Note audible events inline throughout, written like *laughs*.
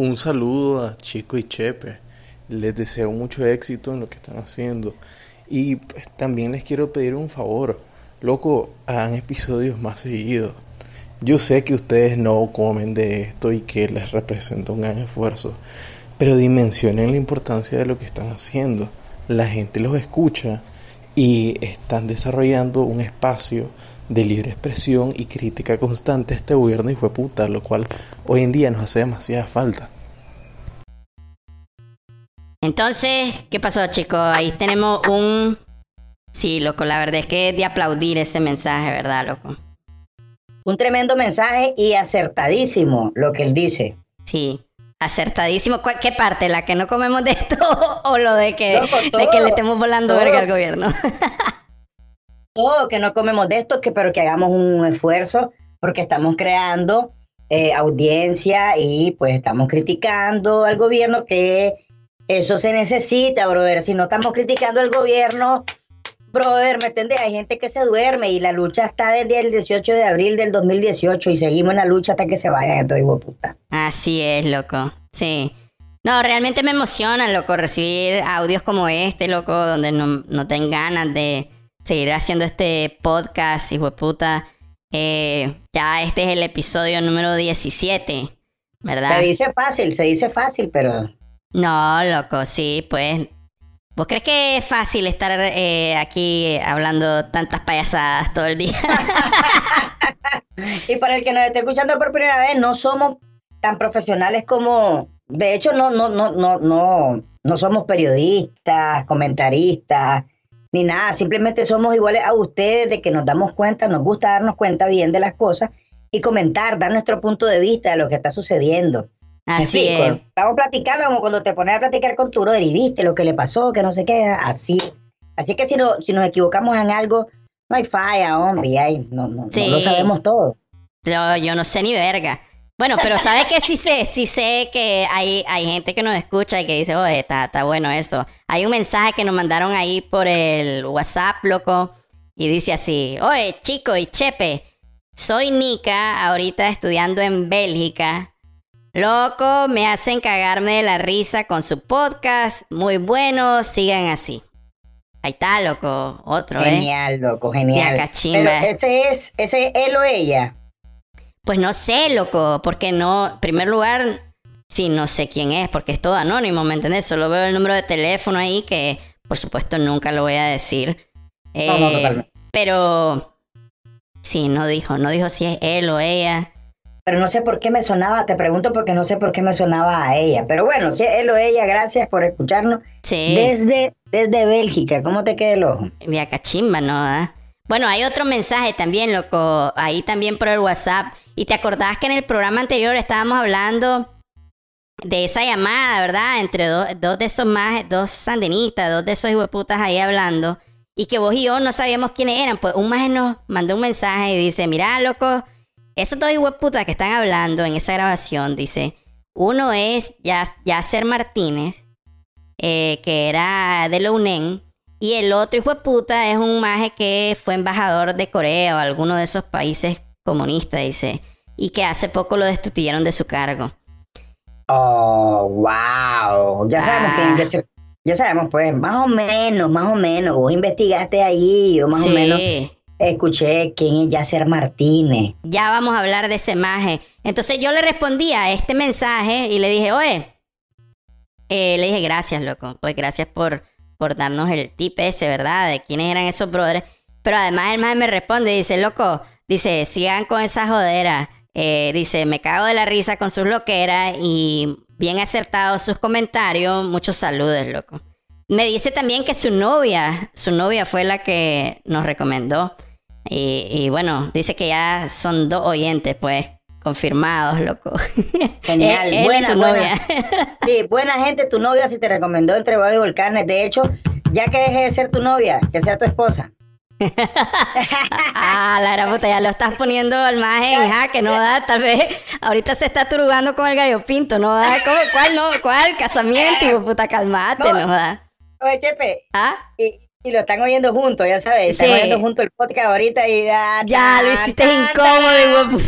Un saludo a Chico y Chepe. Les deseo mucho éxito en lo que están haciendo. Y pues, también les quiero pedir un favor. Loco, hagan episodios más seguidos. Yo sé que ustedes no comen de esto y que les representa un gran esfuerzo, pero dimensionen la importancia de lo que están haciendo. La gente los escucha y están desarrollando un espacio de libre expresión y crítica constante a este gobierno y fue puta, lo cual hoy en día nos hace demasiada falta. Entonces, ¿qué pasó, chicos? Ahí tenemos un... Sí, loco, la verdad es que es de aplaudir ese mensaje, ¿verdad, loco? Un tremendo mensaje y acertadísimo lo que él dice. Sí, acertadísimo. ¿Qué parte? ¿La que no comemos de *laughs* esto o lo de que, de que le estemos volando verga al gobierno? *laughs* todo, que no comemos de esto, que, pero que hagamos un esfuerzo porque estamos creando eh, audiencia y pues estamos criticando al gobierno que eso se necesita, brother. Si no estamos criticando al gobierno, brother, ¿me entiendes? Hay gente que se duerme y la lucha está desde el 18 de abril del 2018 y seguimos en la lucha hasta que se vayan estos hijo puta. Así es, loco. Sí. No, realmente me emociona, loco, recibir audios como este, loco, donde no, no ten ganas de seguir haciendo este podcast, hijo de puta. Eh, ya este es el episodio número 17, ¿verdad? Se dice fácil, se dice fácil, pero... No, loco, sí, pues... ¿Vos crees que es fácil estar eh, aquí hablando tantas payasadas todo el día? *laughs* y para el que nos esté escuchando por primera vez, no somos tan profesionales como... De hecho, no, no, no, no, no, no somos periodistas, comentaristas, ni nada, simplemente somos iguales a ustedes de que nos damos cuenta, nos gusta darnos cuenta bien de las cosas y comentar, dar nuestro punto de vista de lo que está sucediendo. Así es. Estamos platicando como cuando te pones a platicar con tu brother y viste lo que le pasó, que no sé qué, así. Así que si, no, si nos equivocamos en algo, no hay falla, hombre, no, no, no lo sabemos todo. Yo, yo no sé ni verga. Bueno, pero ¿sabes que sí sé? Sí sé que hay, hay gente que nos escucha y que dice, oye, está, está bueno eso. Hay un mensaje que nos mandaron ahí por el WhatsApp, loco, y dice así, oye, chico y chepe, soy Nika, ahorita estudiando en Bélgica. Loco, me hacen cagarme de la risa con su podcast. Muy bueno, sigan así. Ahí está, loco. Otro, genial, ¿eh? Genial, loco, genial. Pero ese es, ese es él o ella. Pues no sé, loco, porque no, en primer lugar, sí, no sé quién es, porque es todo anónimo, ¿me entendés? Solo veo el número de teléfono ahí que, por supuesto, nunca lo voy a decir. no, no, eh, Pero, sí, no dijo, no dijo si es él o ella. Pero no sé por qué me sonaba, te pregunto porque no sé por qué me sonaba a ella. Pero bueno, si es él o ella, gracias por escucharnos. Sí. Desde, desde Bélgica, ¿cómo te queda el ojo? De acá chimba, ¿no? Bueno, hay otro mensaje también, loco, ahí también por el WhatsApp. Y te acordás que en el programa anterior estábamos hablando de esa llamada, ¿verdad? Entre dos, de esos más, dos sandinistas, dos de esos putas ahí hablando. Y que vos y yo no sabíamos quiénes eran. Pues un más nos mandó un mensaje y dice, mira, loco, esos dos putas que están hablando en esa grabación, dice, uno es Yasser Martínez, eh, que era de la y el otro hijo de puta es un maje que fue embajador de Corea o alguno de esos países comunista, dice, y que hace poco lo destituyeron de su cargo. Oh, wow. Ya sabemos que ah. ya sabemos, pues, más o menos, más o menos. Vos investigaste ahí, yo más o menos escuché quién es Yasser Martínez. Ya vamos a hablar de ese maje. Entonces yo le respondí a este mensaje y le dije, oye, eh, le dije gracias, loco. Pues gracias por, por darnos el tip ese, ¿verdad? De quiénes eran esos brothers. Pero además el maje me responde dice, loco, Dice, sigan con esa jodera. Eh, dice, me cago de la risa con sus loqueras y bien acertados sus comentarios. Muchos saludos, loco. Me dice también que su novia, su novia fue la que nos recomendó. Y, bueno, dice que ya son dos oyentes, pues, confirmados, loco. Genial, *laughs* buena, novia. *laughs* sí, buena gente, tu novia si te recomendó entre Babi y Volcanes. De hecho, ya que deje de ser tu novia, que sea tu esposa. *laughs* ah, la gran puta, ya lo estás poniendo al más en jaque, no da, tal vez ahorita se está turbando con el gallo pinto, no da, ¿cuál no? ¿Cuál? Casamiento, puta, calmate, no, da. Oye, Chepe, ¿ah? Y, lo están oyendo juntos, ya sabes, están oyendo juntos el podcast ahorita y ya. Ya, lo hiciste incómodo,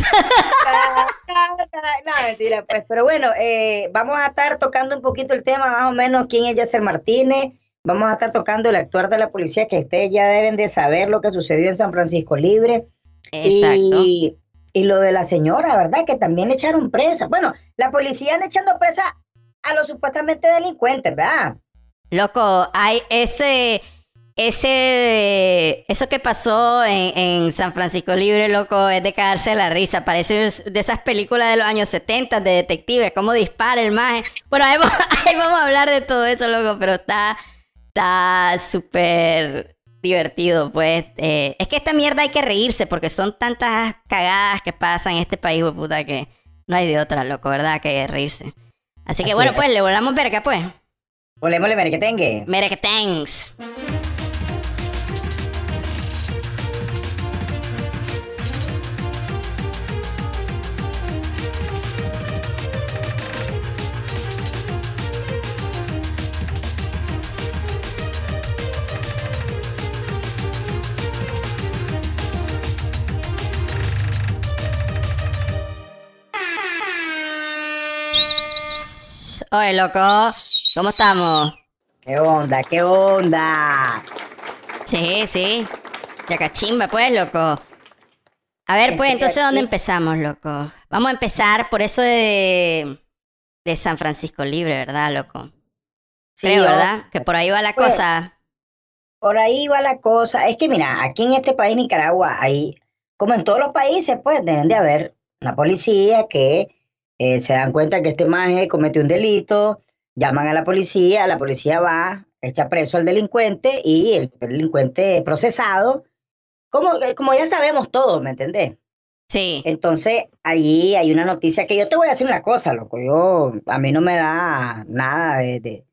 No, mentira, pues. Pero bueno, eh, vamos a estar tocando un poquito el tema, más o menos, quién es Yasser Martínez. Vamos a estar tocando el actuar de la policía, que ustedes ya deben de saber lo que sucedió en San Francisco Libre. Exacto. Y, y lo de la señora, ¿verdad? Que también le echaron presa. Bueno, la policía anda echando presa a los supuestamente delincuentes, ¿verdad? Loco, hay ese, ese, eso que pasó en, en San Francisco Libre, loco, es de caerse la risa. Parece de esas películas de los años 70 de detectives, cómo dispara el maje. Bueno, ahí, *laughs* vamos- ahí vamos a hablar de todo eso, loco, pero está, está súper divertido, pues. Eh, es que esta mierda hay que reírse porque son tantas cagadas que pasan en este país, puta, que no hay de otra, loco, ¿verdad? Que reírse. Así que Así bueno, es. pues le volamos verga, pues. Tenga. Mira que thanks. Oye, loco, ¿cómo estamos? ¿Qué onda? ¿Qué onda? Sí, sí. Ya cachimba, pues, loco. A ver, pues, Estoy entonces, ¿dónde empezamos, loco? Vamos a empezar por eso de, de San Francisco Libre, ¿verdad, loco? Sí, Creo, ¿verdad? Que por ahí va la Pues, cosa. Por ahí va la cosa. Es que mira, aquí en este país, Nicaragua, hay, como en todos los países, pues deben de haber una policía que eh, se dan cuenta que este maje cometió un delito, llaman a la policía, la policía va, echa preso al delincuente y el delincuente es procesado. Como, como ya sabemos todos, ¿me entendés? Sí. Entonces, ahí hay una noticia que yo te voy a decir una cosa, loco. Yo, a mí no me da nada de, de,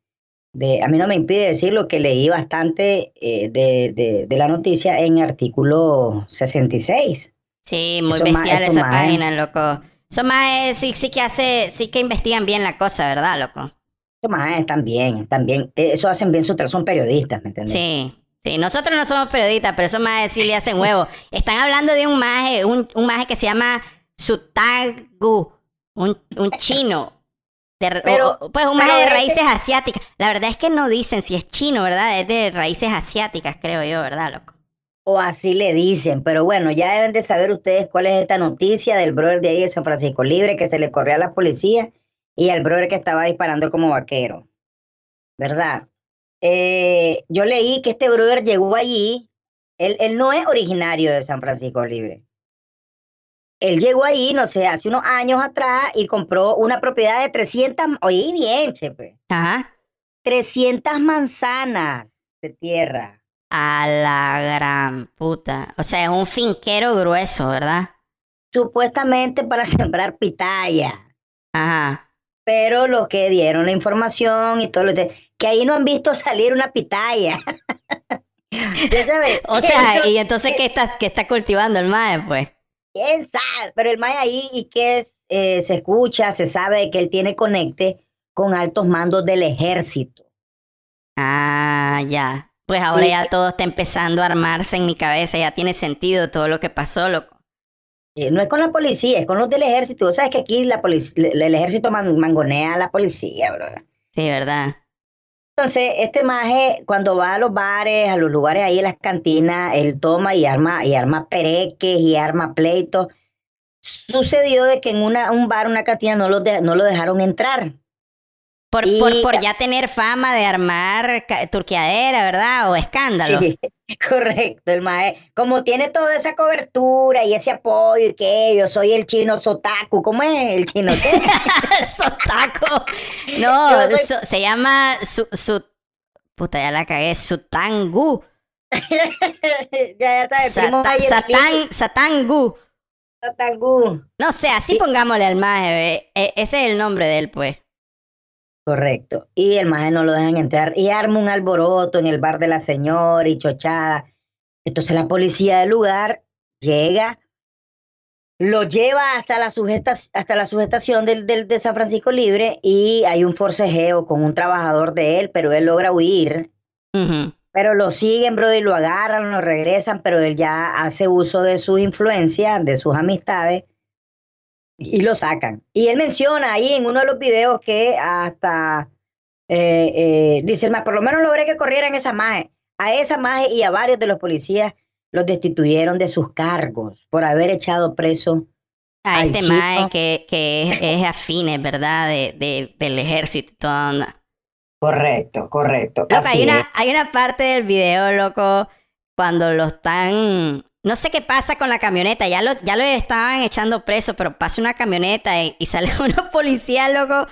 de- a mí no me impide decir lo que leí bastante eh, de, de, de la noticia en artículo 66. Sí, muy Eso bestial esa página, loco. Eso más es- sí, sí que hace, sí que investigan bien la cosa, ¿verdad, loco? Eso más están bien, están bien. Eh, Eso hacen bien su trabajo, son periodistas, ¿me entiendes? Sí. Sí, nosotros no somos periodistas, pero esos majes sí le hacen huevo. Están hablando de un maje, un, un maje que se llama Sutagu, un, un chino. De Pero- o- pues un pero maje de ese- raíces asiáticas. La verdad es que no dicen si es chino, ¿verdad? Es de raíces asiáticas, creo yo, ¿verdad, loco? O así le dicen, pero bueno, ya deben de saber ustedes cuál es esta noticia del brother de ahí de San Francisco Libre que se le corrió a la policía y al brother que estaba disparando como vaquero, ¿verdad? Eh, yo leí que este brother llegó allí, él, él no es originario de San Francisco Libre. Él llegó ahí, no sé, hace unos años atrás y compró una propiedad de 300, oye, bien, chepe, Ajá. 300 manzanas de tierra. A la gran puta. O sea, es un finquero grueso, ¿verdad? supuestamente para *laughs* sembrar pitaya. Ajá. Pero los que dieron la información y todo lo de, que ahí no han visto salir una pitaya. *laughs* ya sabes. *laughs* O sea, y entonces, ¿qué está, qué está cultivando el maje, pues? quién sabe, pero el Maya ahí y que es, eh, se escucha, se sabe que él tiene conecte con altos mandos del ejército. Ah, ya. Pues ahora Y- ya todo está empezando a armarse en mi cabeza, ya tiene sentido todo lo que pasó, loco. Eh, no es con la policía, es con los del ejército. Tú sabes que aquí la el el ejército man- mangonea a la policía, bro. Sí, ¿verdad? Entonces, este maje, cuando va a los bares, a los lugares ahí en las cantinas, él toma y arma, y arma pereques y arma pleitos. Sucedió de que en una, un bar, una cantina, no lo, de- no lo dejaron entrar. Por, Y- por, por ya tener fama de armar turqueadera, ¿verdad? O escándalo. Sí, *laughs* correcto, el maje. Como tiene toda esa cobertura y ese apoyo y que yo soy el chino sotaku, ¿cómo es el chino qué? *laughs* Sotaco. *laughs* No, Yo soy- so- se llama su, su... Puta, ya la cagué. Sutangu. ya, ya sabes, primo en Satán, Satangu. Sotaku. No sé, así Sí. pongámosle al maje. E- ese es el nombre de él, pues. Correcto. Y el maje no lo dejan entrar. Y arma un alboroto en el bar de la señora y chochada. Entonces la policía del lugar llega, lo lleva hasta la, sujeta, hasta la sujetación del, del- de San Francisco Libre y hay un forcejeo con un trabajador de él, pero él logra huir. Pero lo siguen, bro, y lo agarran, lo regresan, pero él ya hace uso de su influencia, de sus amistades, y lo sacan. Y él menciona ahí en uno de los videos que hasta eh, eh, dice, por lo menos logré que corrieran esa maje. A esa maje y a varios de los policías los destituyeron de sus cargos por haber echado preso a este maje que, que es, afines, ¿verdad? De, del ejército y toda Correcto, correcto. hay, una, hay una parte del video, loco, cuando lo están no sé qué pasa con la camioneta, ya lo, ya lo estaban echando preso, pero pasa una camioneta y, sale *laughs* unos policías, loco,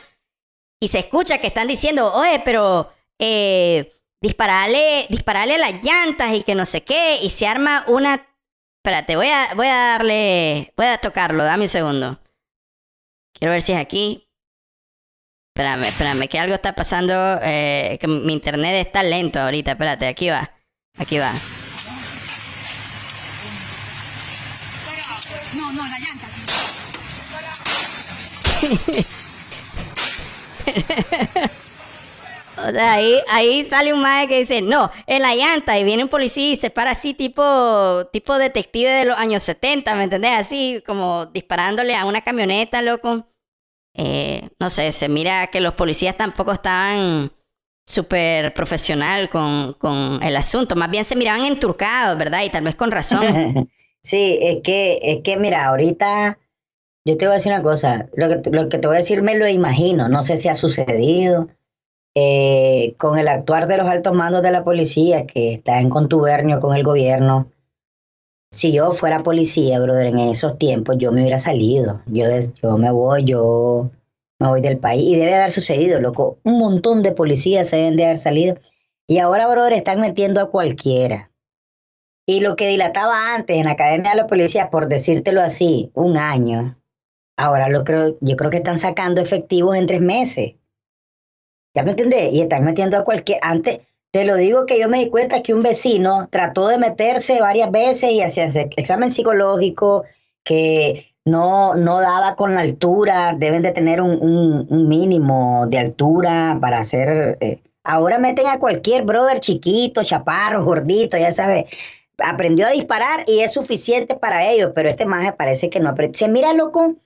y se escucha que están diciendo, oye, pero eh, disparale, disparale las llantas y que no sé qué, y se arma una... Espérate, voy a, voy a darle, voy a tocarlo, dame un segundo. Quiero ver si es aquí. Espérame, espérame, que algo está pasando, eh, que mi internet está lento ahorita, espérate, aquí va, aquí va. *laughs* o sea, ahí, ahí sale un maestro que dice, no, en la llanta, y viene un policía y se para así tipo, tipo detective de los años 70, ¿me entendés? Así como disparándole a una camioneta, loco. Eh, no sé, se mira que los policías tampoco estaban súper profesional con, con el asunto, más bien se miraban enturcados, ¿verdad? Y tal vez con razón. *laughs* sí, es que, es que mira, ahorita yo te voy a decir una cosa, lo que, te voy a decir me lo imagino, no sé si ha sucedido eh, con el actuar de los altos mandos de la policía que está en contubernio con el gobierno. Si yo fuera policía, brother, en esos tiempos yo me hubiera salido. Yo, yo me voy, yo me voy del país. Y debe haber sucedido, loco. Un montón de policías se deben de haber salido. Y ahora, brother, están metiendo a cualquiera. Y lo que dilataba antes en la Academia de la Policía, por decírtelo así, un año, Ahora lo creo, yo creo que están sacando efectivos en tres meses. ¿Ya me entendés? Y están metiendo a cualquier. Antes, te lo digo que yo me di cuenta que un vecino trató de meterse varias veces y hacía examen psicológico que no, no daba con la altura. Deben de tener un, un, mínimo de altura para hacer. Eh, ahora meten a cualquier brother chiquito, chaparro, gordito, ya sabes. Aprendió a disparar y es suficiente para ellos, pero este más parece que no aprendió. Se mira loco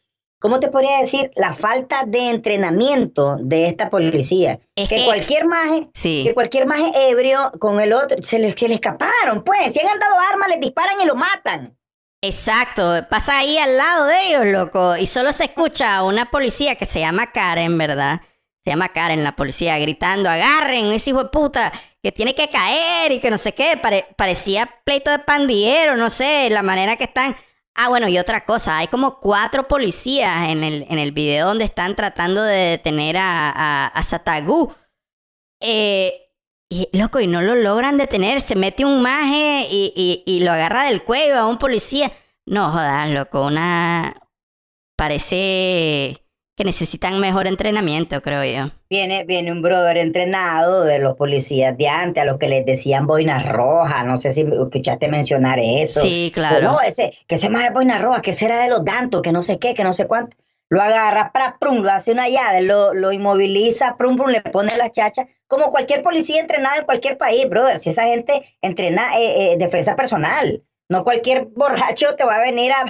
¿cómo te podría decir? La falta de entrenamiento de esta policía. que, cualquier maje, que cualquier maje ebrio con el otro, se le, se le escaparon, pues. Si han andado armas, les disparan y lo matan. Exacto, pasa ahí al lado de ellos, loco. Y solo se escucha a una policía que se llama Karen, ¿verdad? Se llama Karen, la policía, gritando, agarren ese hijo de puta que tiene que caer y que no sé qué. parecía pleito de pandillero, no sé, la manera que están Ah, bueno, y otra cosa, hay como cuatro policías en el, en el video donde están tratando de detener a, a, Satagu. Eh, y loco, y no lo logran detener, se mete un maje y, y, lo agarra del cuello a un policía. No, jodas, loco, una... Parece que necesitan mejor entrenamiento, creo yo. Viene, viene un brother entrenado de los policías de antes, a los que les decían boina roja, no sé si escuchaste mencionar eso. Sí, claro. no, ese, que ese más de boina roja, que ese era de los dantos, que no sé qué, que no sé cuánto. Lo agarra, pra, prum, lo hace una llave, lo, lo inmoviliza, prum, prum, le pone la chacha, como cualquier policía entrenado en cualquier país, brother. Si esa gente entrena eh, eh, defensa personal. No cualquier borracho te va a venir a...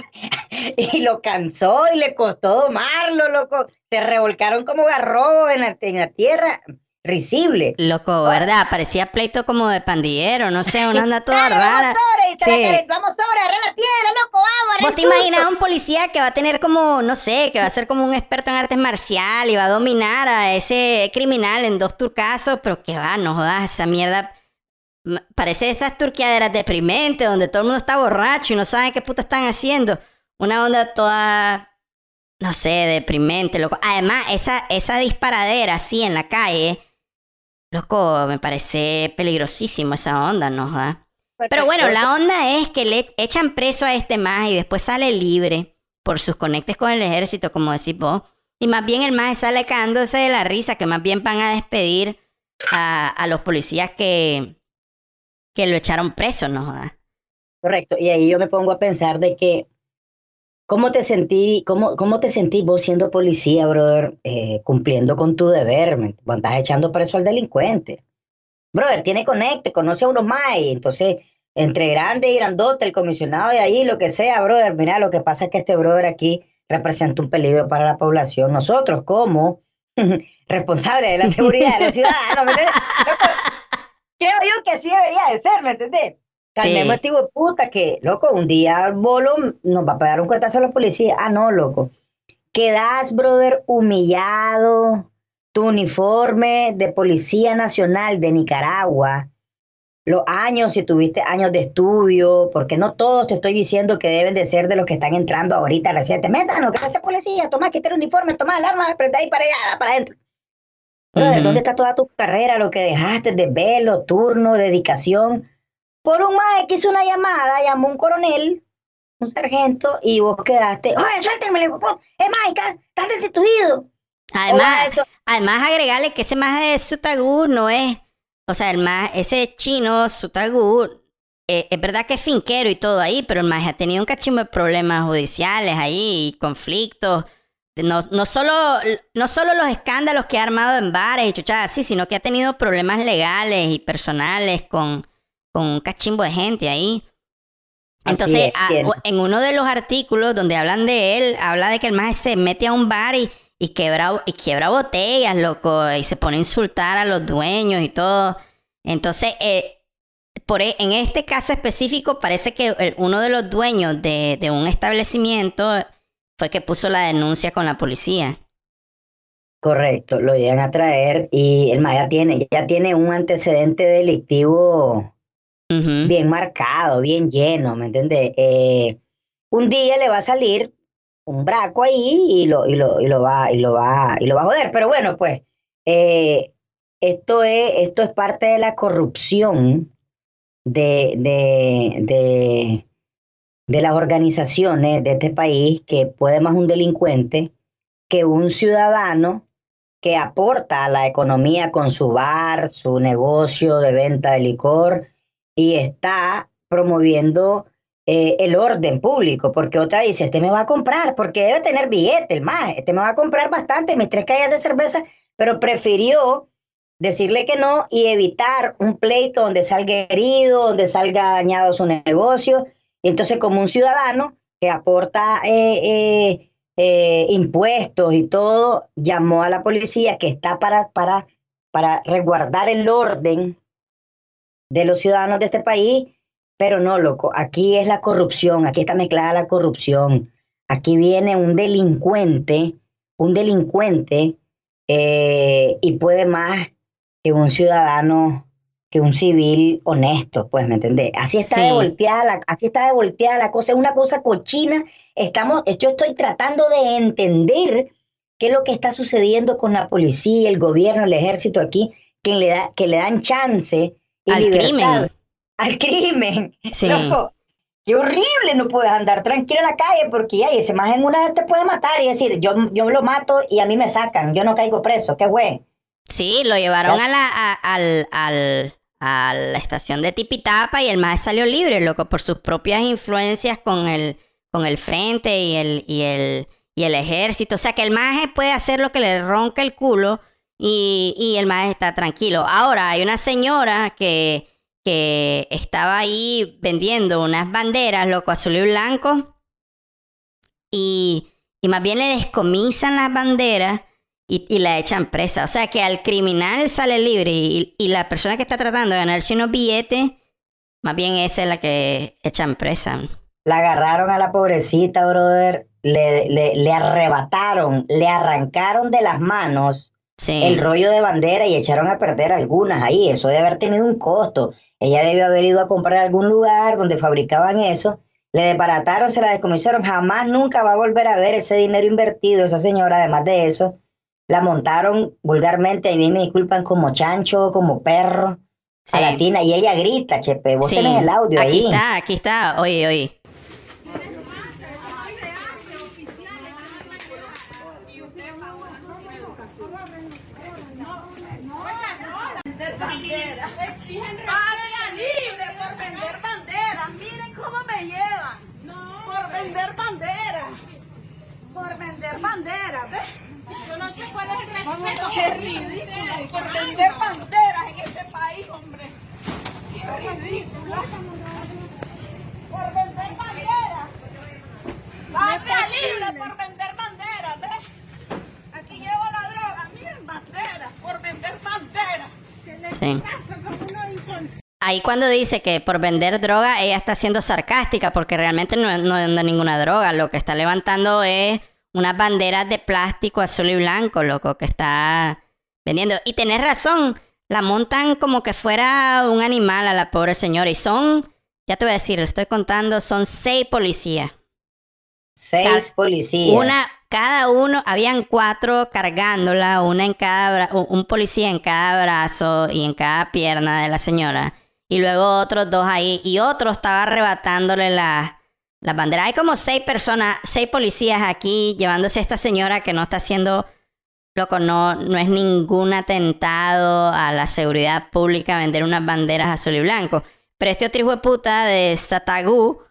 *laughs* y lo cansó y le costó domarlo, loco. Se revolcaron como garrobos en la, en la tierra. Risible. Loco, ¿verdad? Parecía pleito como de pandillero, no sé, una *laughs* anda toda rara. Vamos sobre, vamos sobre, agarra la piedra, loco, vamos. ¿Vos te imaginas a un policía que va a tener como, no sé, que va a ser como un experto en artes marciales y va a dominar a ese criminal en dos turcasos, pero que va, no jodas, esa mierda Parece esas turqueaderas deprimentes donde todo el mundo está borracho y no sabe qué puta están haciendo. Una onda toda, no sé, deprimente, loco. Además, esa, esa disparadera así en la calle, loco, me parece peligrosísimo esa onda, ¿no? Pero bueno, la onda es que le echan preso a este más y después sale libre por sus conectes con el ejército, como decís vos. Y más bien el más sale cagándose de la risa, que más bien van a despedir a, a los policías que, que lo echaron preso, ¿no? Correcto. Y ahí yo me pongo a pensar de que, ¿cómo te sentí, cómo, cómo te sentís vos siendo policía, brother, eh, cumpliendo con tu deber, cuando estás echando preso al delincuente? Brother, tiene conecte, conoce a unos más, y entonces, entre grande y grandote, el comisionado de ahí, lo que sea, brother, mira, lo que pasa es que este brother aquí representa un peligro para la población. Nosotros, como *laughs* responsables de la seguridad de los ciudadanos, creo yo que así debería de ser, ¿me entendés? Calmemos sí. este puta que, loco, un día bolo nos va a pegar un cuetazo a los policías. Ah, no, loco. Quedas, brother, humillado. Tu uniforme de Policía Nacional de Nicaragua, los años, si tuviste años de estudio, porque no todos te estoy diciendo que deben de ser de los que están entrando ahorita recientemente. No, que hace policía, toma, quita el uniforme, toma el arma, prende ahí para allá, para adentro. Pero ¿dónde está toda tu carrera, lo que dejaste de velo, turno, dedicación? Por un más que hizo una llamada, llamó un coronel, un sargento, y vos quedaste, oye, suélteme, es más, estás destituido. Además, además agregarle que ese más de Sutagu no es, o sea, el más, ese chino Sutagu, eh, es verdad que es finquero y todo ahí, pero el más ha tenido un cachimbo de problemas judiciales ahí, y conflictos. No, no, solo, no solo los escándalos que ha armado en bares y chuchadas así, sino que ha tenido problemas legales y personales con, con un cachimbo de gente ahí. Entonces, a, en uno de los artículos donde hablan de él, habla de que el más se mete a un bar y, y, quebra, y quiebra botellas, loco, y se pone a insultar a los dueños y todo. Entonces, eh, por, en este caso específico, parece que el, uno de los dueños de, de un establecimiento fue que puso la denuncia con la policía. Correcto, lo llegan a traer y el Maya tiene, ya tiene un antecedente delictivo uh -huh. bien marcado, bien lleno, ¿me entiendes? Eh, un día le va a salir un braco ahí y lo, y lo, y lo va, y lo va, y lo va a joder. Pero bueno, pues, eh, esto es, esto es parte de la corrupción de, de, de, de las organizaciones de este país que puede más un delincuente que un ciudadano que aporta a la economía con su bar, su negocio de venta de licor y está promoviendo eh, el orden público, porque otra dice, este me va a comprar, porque debe tener billete, el más, este me va a comprar bastante, mis tres calles de cerveza, pero prefirió decirle que no y evitar un pleito donde salga herido, donde salga dañado su negocio. Entonces como un ciudadano que aporta eh, eh, eh, impuestos y todo, llamó a la policía que está para, para, para resguardar el orden de los ciudadanos de este país, pero no, loco, aquí es la corrupción, aquí está mezclada la corrupción, aquí viene un delincuente, un delincuente, y puede más que un ciudadano, que un civil honesto, pues, ¿me entendés? Así está sí. de volteada la, así está de volteada la cosa, es una cosa cochina. Estamos, yo estoy tratando de entender qué es lo que está sucediendo con la policía, el gobierno, el ejército aquí, que le, da, que le dan chance y al libertad, crimen. Al crimen. Sí. Qué horrible, no puedes andar tranquilo en la calle porque ya, ese más en una vez te puede matar y decir, yo, yo lo mato y a mí me sacan, yo no caigo preso, qué güey. Sí, lo llevaron a la, a, al, al, a la estación de Tipitapa y el más salió libre, loco, por sus propias influencias con el, con el frente y el, y el, y el ejército. O sea que el maje puede hacer lo que le ronca el culo y, y el maje está tranquilo. Ahora, hay una señora que, que estaba ahí vendiendo unas banderas, loco, azul y blanco, y, y más bien le descomisan las banderas y, y, la echan presa. O sea que al criminal sale libre y, y, la persona que está tratando de ganarse unos billetes, más bien esa es la que echan presa. La agarraron a la pobrecita, brother, le, le, le arrebataron, le arrancaron de las manos sí. el rollo de bandera y echaron a perder algunas ahí. Eso debe haber tenido un costo. Ella debió haber ido a comprar algún lugar donde fabricaban eso. Le desbarataron, se la descomisaron. Jamás, nunca va a volver a ver ese dinero invertido, esa señora, además de eso la montaron vulgarmente, y bien me disculpan, como chancho, como perro, sí. a la tina, y ella grita, Chepe, vos sí. tenés el audio aquí ahí. Aquí está, aquí está, oye, oye. Exigen patria libre por vender banderas. Miren cómo me llevan. Por vender banderas. Por vender banderas, ¿ves? entonces, ¿cuál es el respeto? Qué ridícula. Por vender banderas en este país, hombre. Qué ridícula. Por vender banderas. Patria libre por vender banderas, ¿ves? Aquí llevo la droga. Miren, banderas. Por vender banderas. Sí. Ahí cuando dice que por vender droga ella está siendo sarcástica porque realmente no no, ninguna droga, lo que está levantando es unas banderas de plástico azul y blanco, loco, que está vendiendo. Y tenés razón, la montan como que fuera un animal a la pobre señora. Y son, ya te voy a decir, le estoy contando, son seis policías. Seis policías. Una, cada uno, habían cuatro cargándola, una en cada un policía en cada brazo y en cada pierna de la señora. Y luego otros dos ahí. Y otro estaba arrebatándole la, la bandera. Hay como seis personas, seis policías aquí llevándose a esta señora que no está haciendo, loco, no, no es ningún atentado a la seguridad pública vender unas banderas azul y blanco. Pero este otro hijo de puta de Satagú,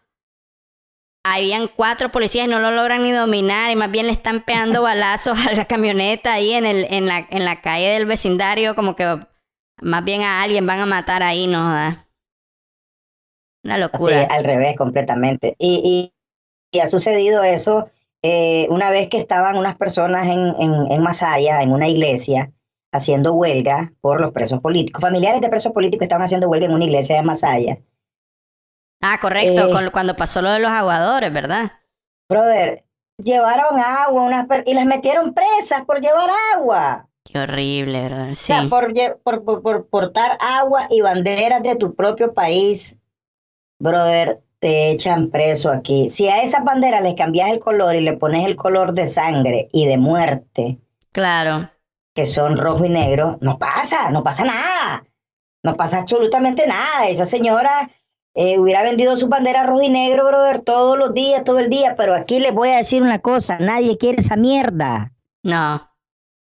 habían cuatro policías y no lo logran ni dominar y más bien le están pegando *laughs* balazos a la camioneta ahí en, el, en, la, en la calle del vecindario, como que más bien a alguien van a matar ahí, ¿no? joda. Una Sí, locura. al revés, completamente. Y, y, y ha sucedido eso eh, una vez que estaban unas personas en, en, en Masaya, en una iglesia, haciendo huelga por los presos políticos. Familiares de presos políticos estaban haciendo huelga en una iglesia de Masaya. Ah, correcto, Eh. con- cuando pasó lo de los aguadores, ¿verdad? Brother, llevaron agua unas y las metieron presas por llevar agua. Qué horrible, bro. O Sí. sea, por, lle- por, por, por portar agua y banderas de tu propio país, brother, te echan preso aquí. Si a esas banderas les cambias el color y le pones el color de sangre y de muerte, Claro. que son rojo y negro, no pasa, no pasa nada. No pasa absolutamente nada. Esa señora eh, hubiera vendido su bandera rojo y negro, brother, todos los días, todo el día, pero aquí les voy a decir una cosa, nadie quiere esa mierda. No.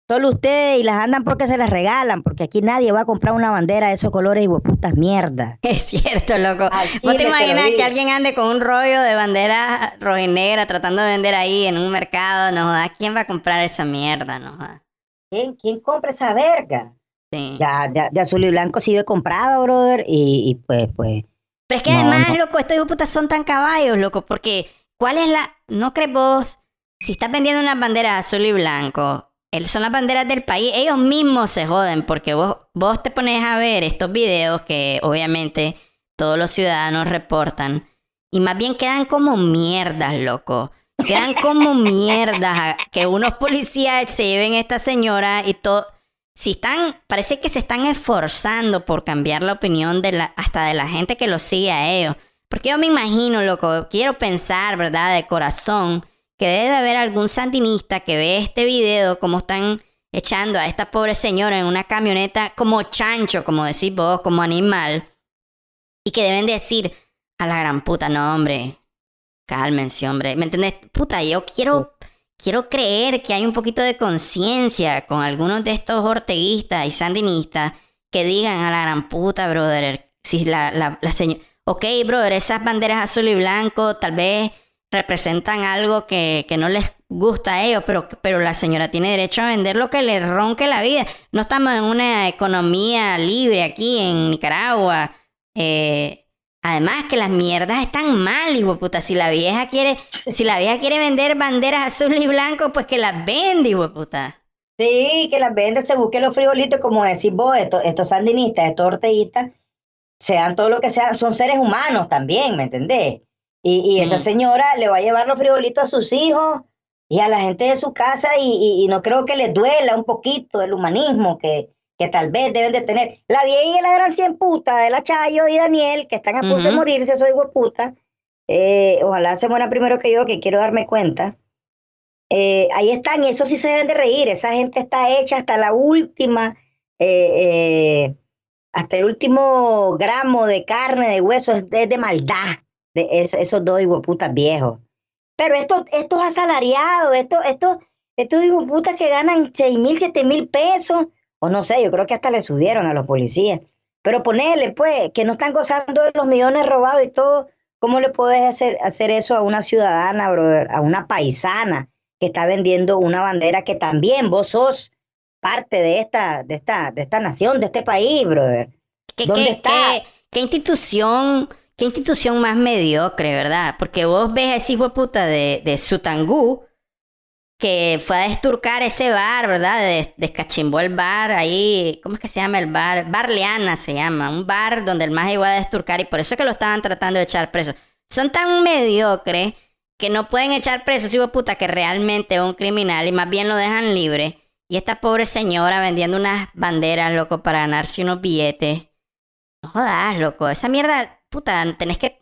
Solo ustedes y las andan porque se las regalan, porque aquí nadie va a comprar una bandera de esos colores y putas mierda. Es cierto, loco. Al ¿Vos te imaginas que alguien ande con un rollo de bandera rojinegra tratando de vender ahí en un mercado? No jodas. ¿Quién va a comprar esa mierda? No jodas. ¿Quién, quién compra esa verga? Sí. Ya, ya, ya azul y blanco sí he comprado, brother, y, y pues, pues, Pero es que No, además, no. loco, estos hijos de puta son tan caballos, loco, porque ¿cuál es la...? ¿No crees vos? Si estás vendiendo unas banderas azul y blanco, son las banderas del país, ellos mismos se joden, porque vos, vos te pones a ver estos videos que obviamente todos los ciudadanos reportan, y más bien quedan como mierdas, loco. Quedan como *laughs* mierdas que unos policías se lleven a esta señora y todo si están, parece que se están esforzando por cambiar la opinión de la, hasta de la gente que los sigue a ellos. Porque yo me imagino, loco, quiero pensar, ¿verdad? De corazón, que debe haber algún sandinista que ve este video, como están echando a esta pobre señora en una camioneta como chancho, como decís vos, como animal, y que deben decir a la gran puta, no, hombre, cálmense, hombre, ¿me entendés? Puta, yo quiero quiero creer que hay un poquito de conciencia con algunos de estos orteguistas y sandinistas que digan a la gran puta, brother, si la, la, la señora... Ok, brother, esas banderas azul y blanco tal vez representan algo que, que no les gusta a ellos, pero, pero la señora tiene derecho a vender lo que le ronque la vida. No estamos en una economía libre aquí en Nicaragua. Eh, Además que las mierdas están mal, hijo puta. Si la vieja quiere, si la vieja quiere vender banderas azul y blanco, pues que las vende, hijo puta. Sí, que las venden, se busquen los frijolitos, como decís vos, estos, estos sandinistas, estos orteguistas, sean todo lo que sean, son seres humanos también, ¿me entendés? Y, y esa señora le va a llevar los frijolitos a sus hijos y a la gente de su casa y, y- y no creo que les duela un poquito el humanismo que, que tal vez deben de tener. La vieja y la gran cien puta de la Chayo y Daniel, que están a punto de morirse, soy puta. Eh, ojalá se muera primero que yo, que quiero darme cuenta. Eh, ahí están, y eso sí se deben de reír. Esa gente está hecha hasta la última, eh, eh, hasta el último gramo de carne, de hueso, es de, de maldad de eso- esos dos putas viejos. Pero estos, estos asalariados, estos, estos, estos putas que ganan seis mil, siete mil pesos, o no sé, yo creo que hasta le subieron a los policías. Pero ponele, pues, que no están gozando de los millones robados y todo. ¿Cómo le puedes hacer, hacer eso a una ciudadana, brother, a una paisana que está vendiendo una bandera que también vos sos parte de esta, de esta, de esta nación, de este país, brother? ¿Qué, ¿Dónde qué- está? qué- qué institución, qué institución más mediocre, verdad? Porque vos ves a ese hijo de puta de, de Sutangú que fue a desturcar ese bar, ¿verdad? Des- descachimbó el bar ahí, ¿cómo es que se llama el bar? Barleana se llama, un bar donde el más iba a desturcar y por eso es que lo estaban tratando de echar preso. Son tan mediocres que no pueden echar preso, hijo de puta, que realmente es un criminal y más bien lo dejan libre. Y esta pobre señora vendiendo unas banderas, loco, para ganarse unos billetes. No jodas, loco, esa mierda, puta, tenés que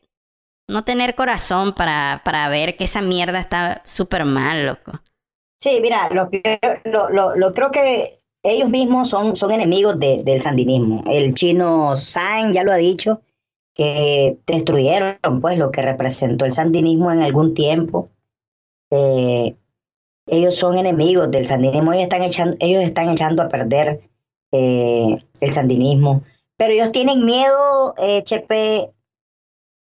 no tener corazón para, para ver que esa mierda está súper mal, loco. Sí, mira, lo, lo, lo, creo que ellos mismos son, son enemigos de- del sandinismo. El chino San ya lo ha dicho, que destruyeron pues lo que representó el sandinismo en algún tiempo. Eh, ellos son enemigos del sandinismo, ellos están echando, ellos están echando a perder eh, el sandinismo. Pero ellos tienen miedo, eh, Chepe,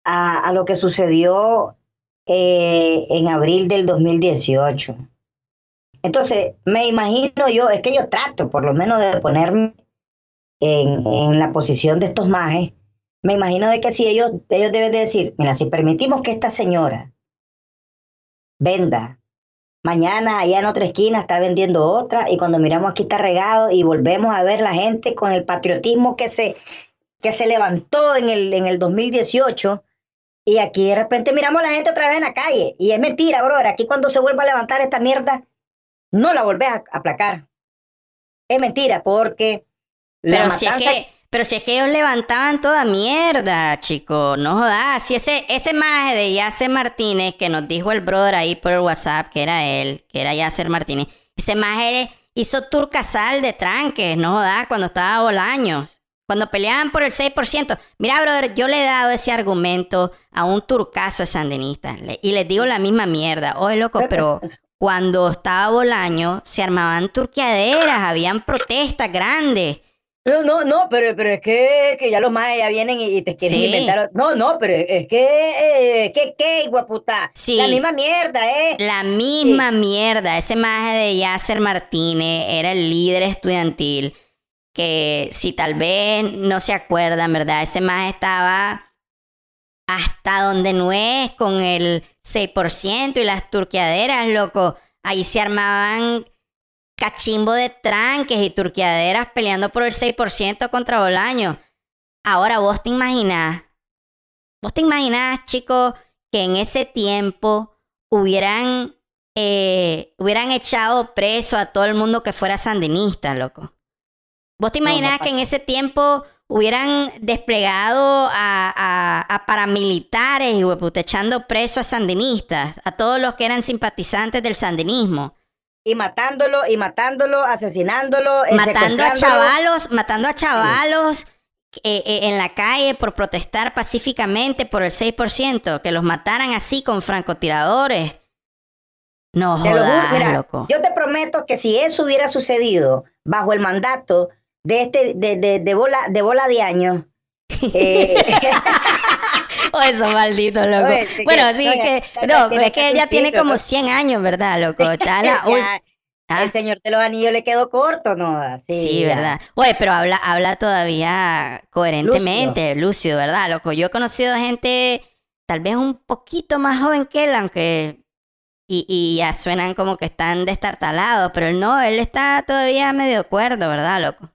a, a lo que sucedió eh, en abril del 2018. Entonces, me imagino yo, es que yo trato por lo menos de ponerme en, en la posición de estos majes. Me imagino de que si ellos, ellos deben de decir, mira, si permitimos que esta señora venda, mañana allá en otra esquina está vendiendo otra y cuando miramos aquí está regado y volvemos a ver la gente con el patriotismo que se, que se levantó en el, en el 2018 y aquí de repente miramos a la gente otra vez en la calle y es mentira, brother, aquí cuando se vuelva a levantar esta mierda no la volvés a aplacar. Es mentira, porque la Pero si, es que, pero si es que ellos levantaban toda mierda, chico, no jodas. Si ese, ese maje de Yasser Martínez que nos dijo el brother ahí por el WhatsApp, que era él, que era Yasser Martínez, ese maje hizo turcasal de tranques, no jodas, cuando estaba Bolaños. Cuando peleaban por el 6%. Mira, brother, yo le he dado ese argumento a un turcazo de sandinista. Y les digo la misma mierda. Oye, loco, *laughs* pero cuando estaba Bolaño, se armaban turqueaderas, habían protestas grandes. No, no, no, pero, pero es que, que ya los más ya vienen y, y te quieren Sí. inventar. No, no, pero es que, eh, que, que, guaputa. Sí. La misma mierda, ¿eh? La misma mierda. Ese maje de Yasser Martínez era el líder estudiantil. Que si tal vez no se acuerdan, ¿verdad? Ese maje estaba hasta donde no es con el 6% y las turqueaderas, loco. Ahí se armaban cachimbo de tranques y turqueaderas peleando por el 6% contra Bolaño. Ahora vos te imaginás, vos te imaginás, chicos, que en ese tiempo hubieran, eh, hubieran echado preso a todo el mundo que fuera sandinista, loco. Vos te No, no imaginás que en ese tiempo hubieran desplegado a, a- a paramilitares y hueputa, echando preso a sandinistas, a todos los que eran simpatizantes del sandinismo, Y matándolo, y matándolo, asesinándolo, eh, matando a chavalos, matando a chavalos eh, eh, en la calle por protestar pacíficamente por el 6%, que los mataran así con francotiradores. No jodas, mira, loco. Yo te prometo que si eso hubiera sucedido bajo el mandato de este, de, de, de bola, de bola de años, *laughs* eh, Oh, esos malditos, loco. Oye, sí que- bueno, sí, oye, que... No, pero es que él ya tiene como ¿no? 100 años, ¿verdad, loco? *laughs* Está la Ah. el señor de los anillos le quedó corto, ¿no? Sí. ¿verdad? Oye, pero habla, habla todavía coherentemente, Lucio. ¿verdad? Loco, yo he conocido gente tal vez un poquito más joven que él, aunque... Y, y ya suenan como que están destartalados, pero él no, él está todavía medio cuerdo, ¿verdad, loco?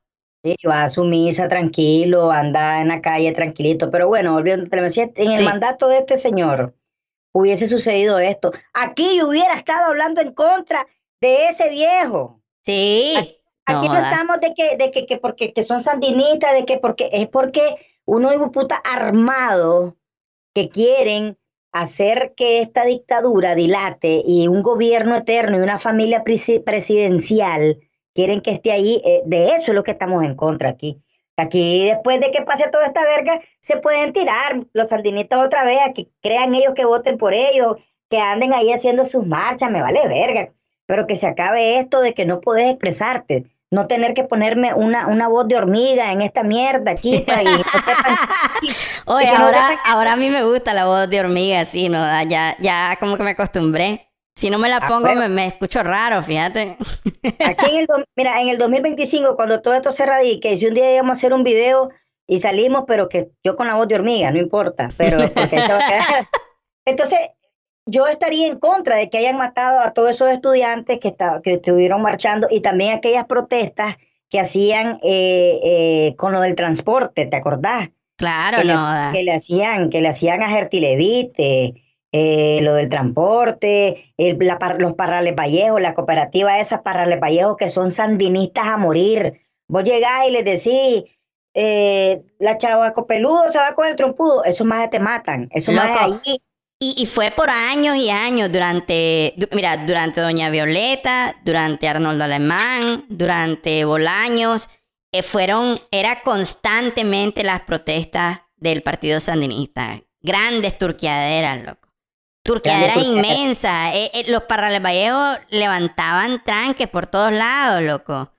Sí, va a su misa tranquilo, anda en la calle tranquilito. Pero bueno, volviendo, decía, en el Sí. mandato de este señor hubiese sucedido esto. Aquí yo hubiera estado hablando en contra de ese viejo. Sí. Aquí no, jodas. estamos de que, de que, que porque que son sandinistas, de que porque es porque uno de puta armado que quieren hacer que esta dictadura dilate y un gobierno eterno y una familia presi- presidencial quieren que esté ahí. eh, de eso es lo que estamos en contra aquí. Aquí, después de que pase toda esta verga, se pueden tirar los sandinistas otra vez a que crean ellos que voten por ellos, que anden ahí haciendo sus marchas, me vale verga. Pero que se acabe esto de que no podés expresarte, no tener que ponerme una, una voz de hormiga en esta mierda aquí *laughs* para que no sepan- Oye, ahora, ahora a mí me gusta la voz de hormiga, sí, ¿no? Ya, ya como que me acostumbré. Si no me la Ah, pongo, me, me escucho raro, fíjate. Aquí en el, mira, en el 2025, cuando todo esto se radique, si un día íbamos a hacer un video y salimos, pero que yo con la voz de hormiga, no importa, pero porque se va a quedar. *laughs* Entonces, yo estaría en contra de que hayan matado a todos esos estudiantes que, que estuvieron marchando y también aquellas protestas que hacían eh, eh, con lo del transporte, ¿te acordás? Claro, que, no. le, que le hacían, que le hacían a Gertilevite, eh, lo del transporte, el, la, los Parrales Vallejo, la cooperativa esa Parrales Vallejo que son sandinistas a morir. Vos llegás y les decís, eh, la chava copeludo se va con el trompudo, esos más te matan, esos más allí. Y, y, fue por años y años, durante, mira, durante Doña Violeta, durante Arnoldo Alemán, durante Bolaños, eh, fueron, era constantemente las protestas del Partido Sandinista. Grandes turquiaderas, loco. Turquiaderas inmensas. Eh, eh, los levantaban tranques por todos lados, loco.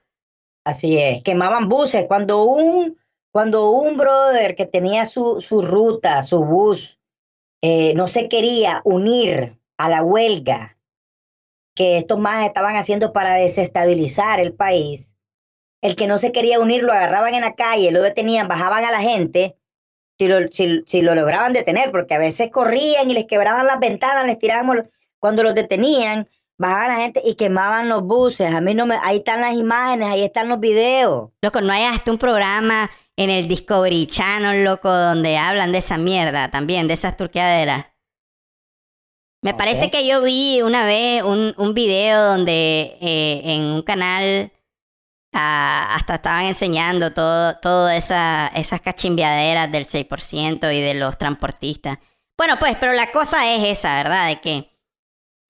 Así es, quemaban buses. Cuando un, cuando un brother que tenía su, su ruta, su bus, eh, no se quería unir a la huelga que estos más estaban haciendo para desestabilizar el país, el que no se quería unir lo agarraban en la calle, lo detenían, bajaban a la gente, si lo, si, si lo lograban detener, porque a veces corrían y les quebraban las ventanas, les tiraban, cuando los detenían, bajaban la gente y quemaban los buses. A mí no me, ahí están las imágenes, ahí están los videos. Loco, no hay hasta un programa en el Discovery Channel, loco, donde hablan de esa mierda también, de esas turqueaderas. Me okay. parece que yo vi una vez un, un video donde eh, en un canal ah, hasta estaban enseñando todo, todo esa, esas cachimbiaderas del 6% y de los transportistas. Bueno, pues, pero la cosa es esa, ¿verdad? De que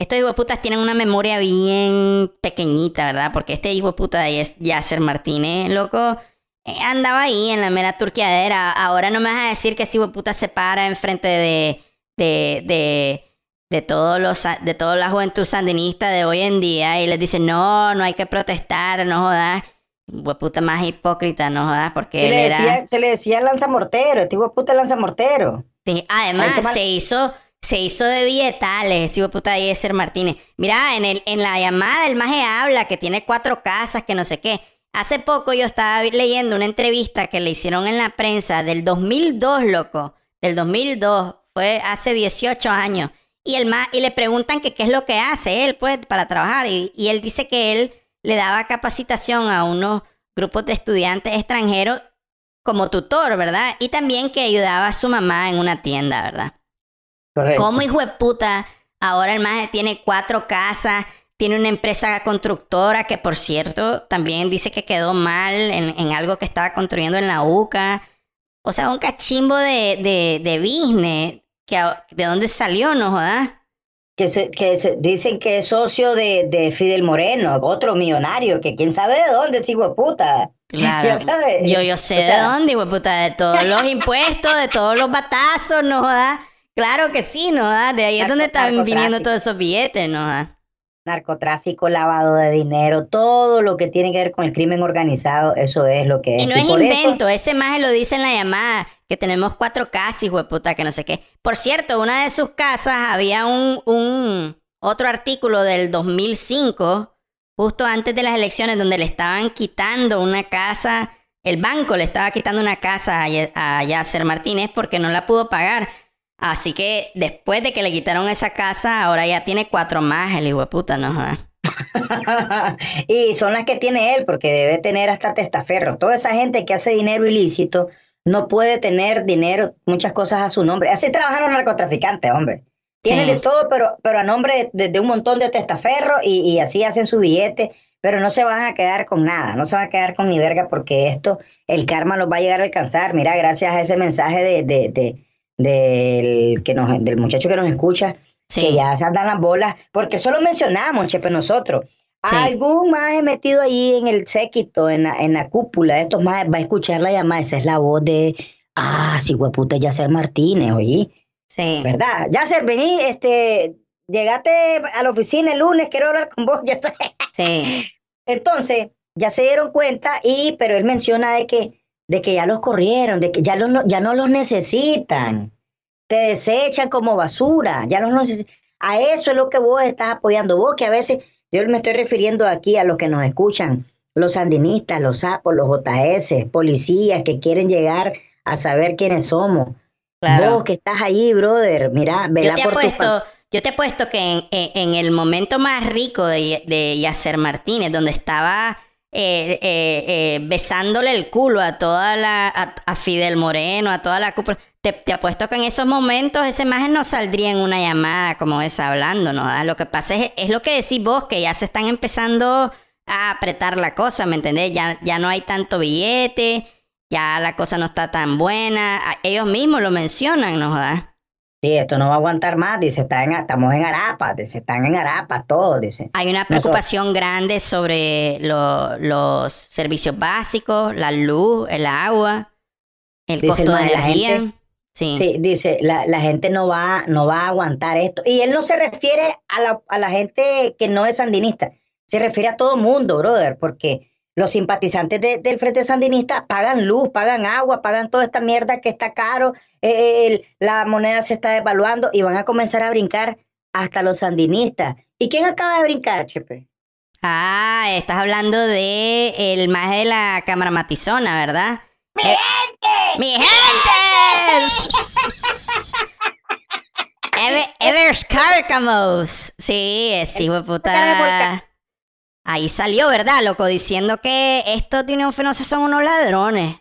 estos hijueputas tienen una memoria bien pequeñita, ¿verdad? Porque este hijueputa de Yasser Martínez, loco, eh, andaba ahí en la mera turquiadera. Ahora no me vas a decir que si puta se para enfrente de, de, de, de, todos los, de toda la juventud sandinista de hoy en día y les dice, no, no hay que protestar, no jodas. Hueputa más hipócrita, no jodas, porque se él le era... decía, Se le decía lanzamortero, este hueputa lanzamortero. Sí, además se, se hizo... Se hizo de billetales, ese puta Yeser Martínez. Mira, en, el, en la llamada el maje habla que tiene cuatro casas, que no sé qué. Hace poco yo estaba leyendo una entrevista que le hicieron en la prensa del 2002, loco. Del 2002. Fue hace 18 años. Y, el ma y le preguntan que qué es lo que hace él, pues, para trabajar. Y, y él dice que él le daba capacitación a unos grupos de estudiantes extranjeros como tutor, ¿verdad? Y también que ayudaba a su mamá en una tienda, ¿verdad? Correcto. ¿Cómo hijo de puta? Ahora el maje tiene cuatro casas tiene una empresa constructora que, por cierto, también dice que quedó mal en, en algo que estaba construyendo en la UCA. O sea, un cachimbo de, de, de business. Que, ¿De dónde salió, no jodas? Que, se, que se, dicen que es socio de, de, Fidel Moreno, otro millonario, que quién sabe de dónde, hijo de puta. *laughs* Claro. ¿Ya sabe? Yo, yo sé o sea, de dónde, hijo de puta, de todos los impuestos, de todos los batazos, no jodas. Claro que sí, no jodas. De ahí es donde están viniendo todos esos billetes, no jodas narcotráfico, lavado de dinero, todo lo que tiene que ver con el crimen organizado, eso es lo que es. Y no es invento, eso... ese más lo dice en la llamada, que tenemos cuatro casas, hijo de puta, que no sé qué. Por cierto, una de sus casas había un, un otro artículo del 2005, justo antes de las elecciones, donde le estaban quitando una casa, el banco le estaba quitando una casa a, a Yasser Martínez porque no la pudo pagar. Así que después de que le quitaron esa casa, ahora ya tiene cuatro más el hijo de puta, ¿no? *laughs* y son las que tiene él, porque debe tener hasta testaferro. Toda esa gente que hace dinero ilícito no puede tener dinero, muchas cosas a su nombre. Así trabajan los narcotraficantes, hombre. Tienen sí. de todo, pero, pero a nombre de, de un montón de testaferros y, y, así hacen su billete, pero no se van a quedar con nada, no se van a quedar con ni verga porque esto, el karma los va a llegar a alcanzar. Mira, gracias a ese mensaje de, de, de del, que nos, del muchacho que nos escucha, sí. que ya se andan las bolas, porque eso lo mencionamos, chepe, nosotros. Sí. Algún más metido ahí en el séquito, en la, en la cúpula de estos más, va a escuchar la llamada. Esa es la voz de, ah, sí, hueputa, Yacer Martínez, oí. Sí. ¿Verdad? Yacer, vení, este, llegate a la oficina el lunes, quiero hablar con vos. *laughs* Sí. Entonces, ya se dieron cuenta, y, pero él menciona de que, de que ya los corrieron, de que ya, los, ya no los necesitan. Te desechan como basura, ya los necesitan. A eso es lo que vos estás apoyando. Vos que a veces yo me estoy refiriendo aquí a los que nos escuchan, los sandinistas, los sapos, los JS, policías que quieren llegar a saber quiénes somos. Claro. Vos que estás ahí, brother, mira, vela yo te por yo te he puesto que en, en- en el momento más rico de, de Yasser Martínez, donde estaba eh, eh, eh, besándole el culo a toda la, a, Fidel Moreno, a toda la cúpula, te, apuesto que en esos momentos esa imagen no saldría en una llamada como esa hablando, ¿no? Ah, Lo que pasa es, es lo que decís vos, que ya se están empezando a apretar la cosa, ¿me entendés? Ya, ya no hay tanto billete, ya la cosa no está tan buena. A- Ellos mismos lo mencionan, ¿no? jodas? Sí, esto no va a aguantar más, dice, está en- estamos en Arapa, dice, están en Arapa todos, dice. Hay una preocupación grande sobre lo- los servicios básicos, la luz, el agua, el Dice el costo de la energía. gente- sí. Sí, dice, la, la gente no va, no va a aguantar esto. Y él no se refiere a la, a la gente que no es sandinista, se refiere a todo mundo, brother, porque los simpatizantes de- del Frente Sandinista pagan luz, pagan agua, pagan toda esta mierda que está caro, eh, el- la moneda se está devaluando y van a comenzar a brincar hasta los sandinistas. ¿Y quién acaba de brincar, Chepe? Ah, estás hablando de el más de la cámara matizona, ¿verdad? ¡Mi gente! ¡Mi gente! *laughs* Ever, Evers Cárcamos. Sí, es hijo de puta. Ahí salió, ¿verdad, loco? Diciendo que estos Fenosa son unos ladrones.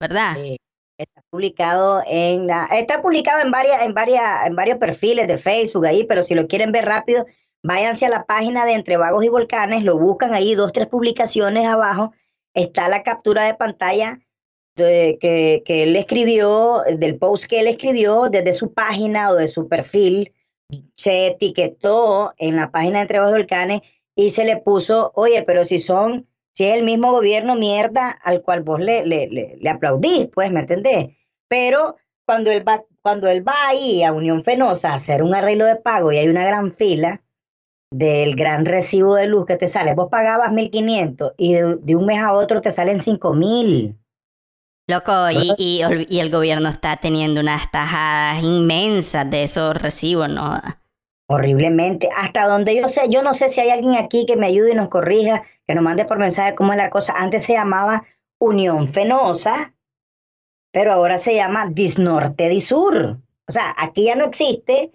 ¿Verdad? Eh, Está publicado en la, está publicado en varias, en varias, en varios perfiles de Facebook ahí, pero si lo quieren ver rápido, váyanse a la página de Entre Vagos y Volcanes, lo buscan ahí, dos, tres publicaciones abajo, está la captura de pantalla de, que, que él escribió, del post que él escribió desde su página o de su perfil, se etiquetó en la página de Entre Vagos y Volcanes y se le puso, oye, pero si son si es el mismo gobierno mierda al cual vos le, le, le, le aplaudís, pues, ¿me entendés? Pero cuando él, va, cuando él va ahí a Unión Fenosa a hacer un arreglo de pago y hay una gran fila del gran recibo de luz que te sale, vos pagabas 1.500 y de, de un mes a otro te salen 5.000. Loco, y, y, y el gobierno está teniendo unas tajadas inmensas de esos recibos, ¿no? Horriblemente. Hasta donde yo sé, yo no sé si hay alguien aquí que me ayude y nos corrija, que nos mande por mensaje cómo es la cosa. Antes se llamaba Unión Fenosa, pero ahora se llama Disnorte Disur. O sea, aquí ya no existe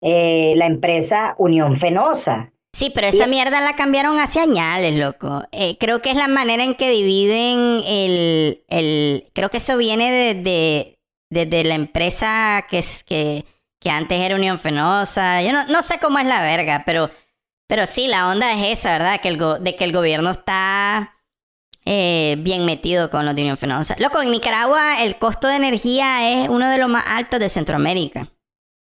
eh, la empresa Unión Fenosa. Sí, pero esa mierda la cambiaron hace añales, loco. Eh, creo que es la manera en que dividen el... el creo que eso viene desde de, de, la empresa que, es, que, que antes era Unión Fenosa. Yo no, no sé cómo es la verga, pero, pero sí, la onda es esa, ¿verdad? Que el go, de que el gobierno está eh, bien metido con los de Unión Fenosa. Loco, en Nicaragua el costo de energía es uno de los más altos de Centroamérica.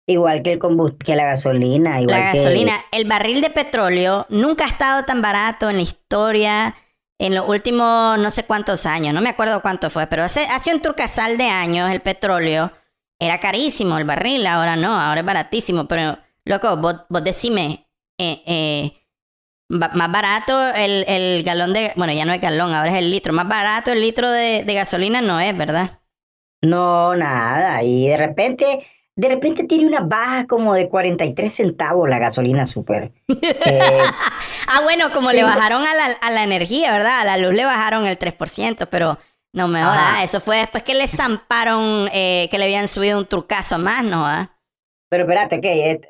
Igual que el que la gasolina. Igual la gasolina, que... el barril de petróleo nunca ha estado tan barato en la historia en los últimos no sé cuántos años, no me acuerdo cuánto fue, pero hace, hace un turcasal de años el petróleo era carísimo el barril, ahora no, ahora es baratísimo, pero loco, vos, vos decime, eh, eh, más barato el, el, galón de, bueno, ya no es galón, ahora es el litro, más barato el litro de, de gasolina no es, ¿verdad? No, nada, y de repente de repente tiene una baja como de 43 centavos la gasolina super. *laughs* Eh, ah, bueno, como sí. le bajaron a la, a la, energía, ¿verdad? A la luz le bajaron el 3%, pero no me jodas, eso fue después que le zamparon, eh, que le habían subido un trucazo más, ¿no? ¿verdad? Pero espérate, que eh,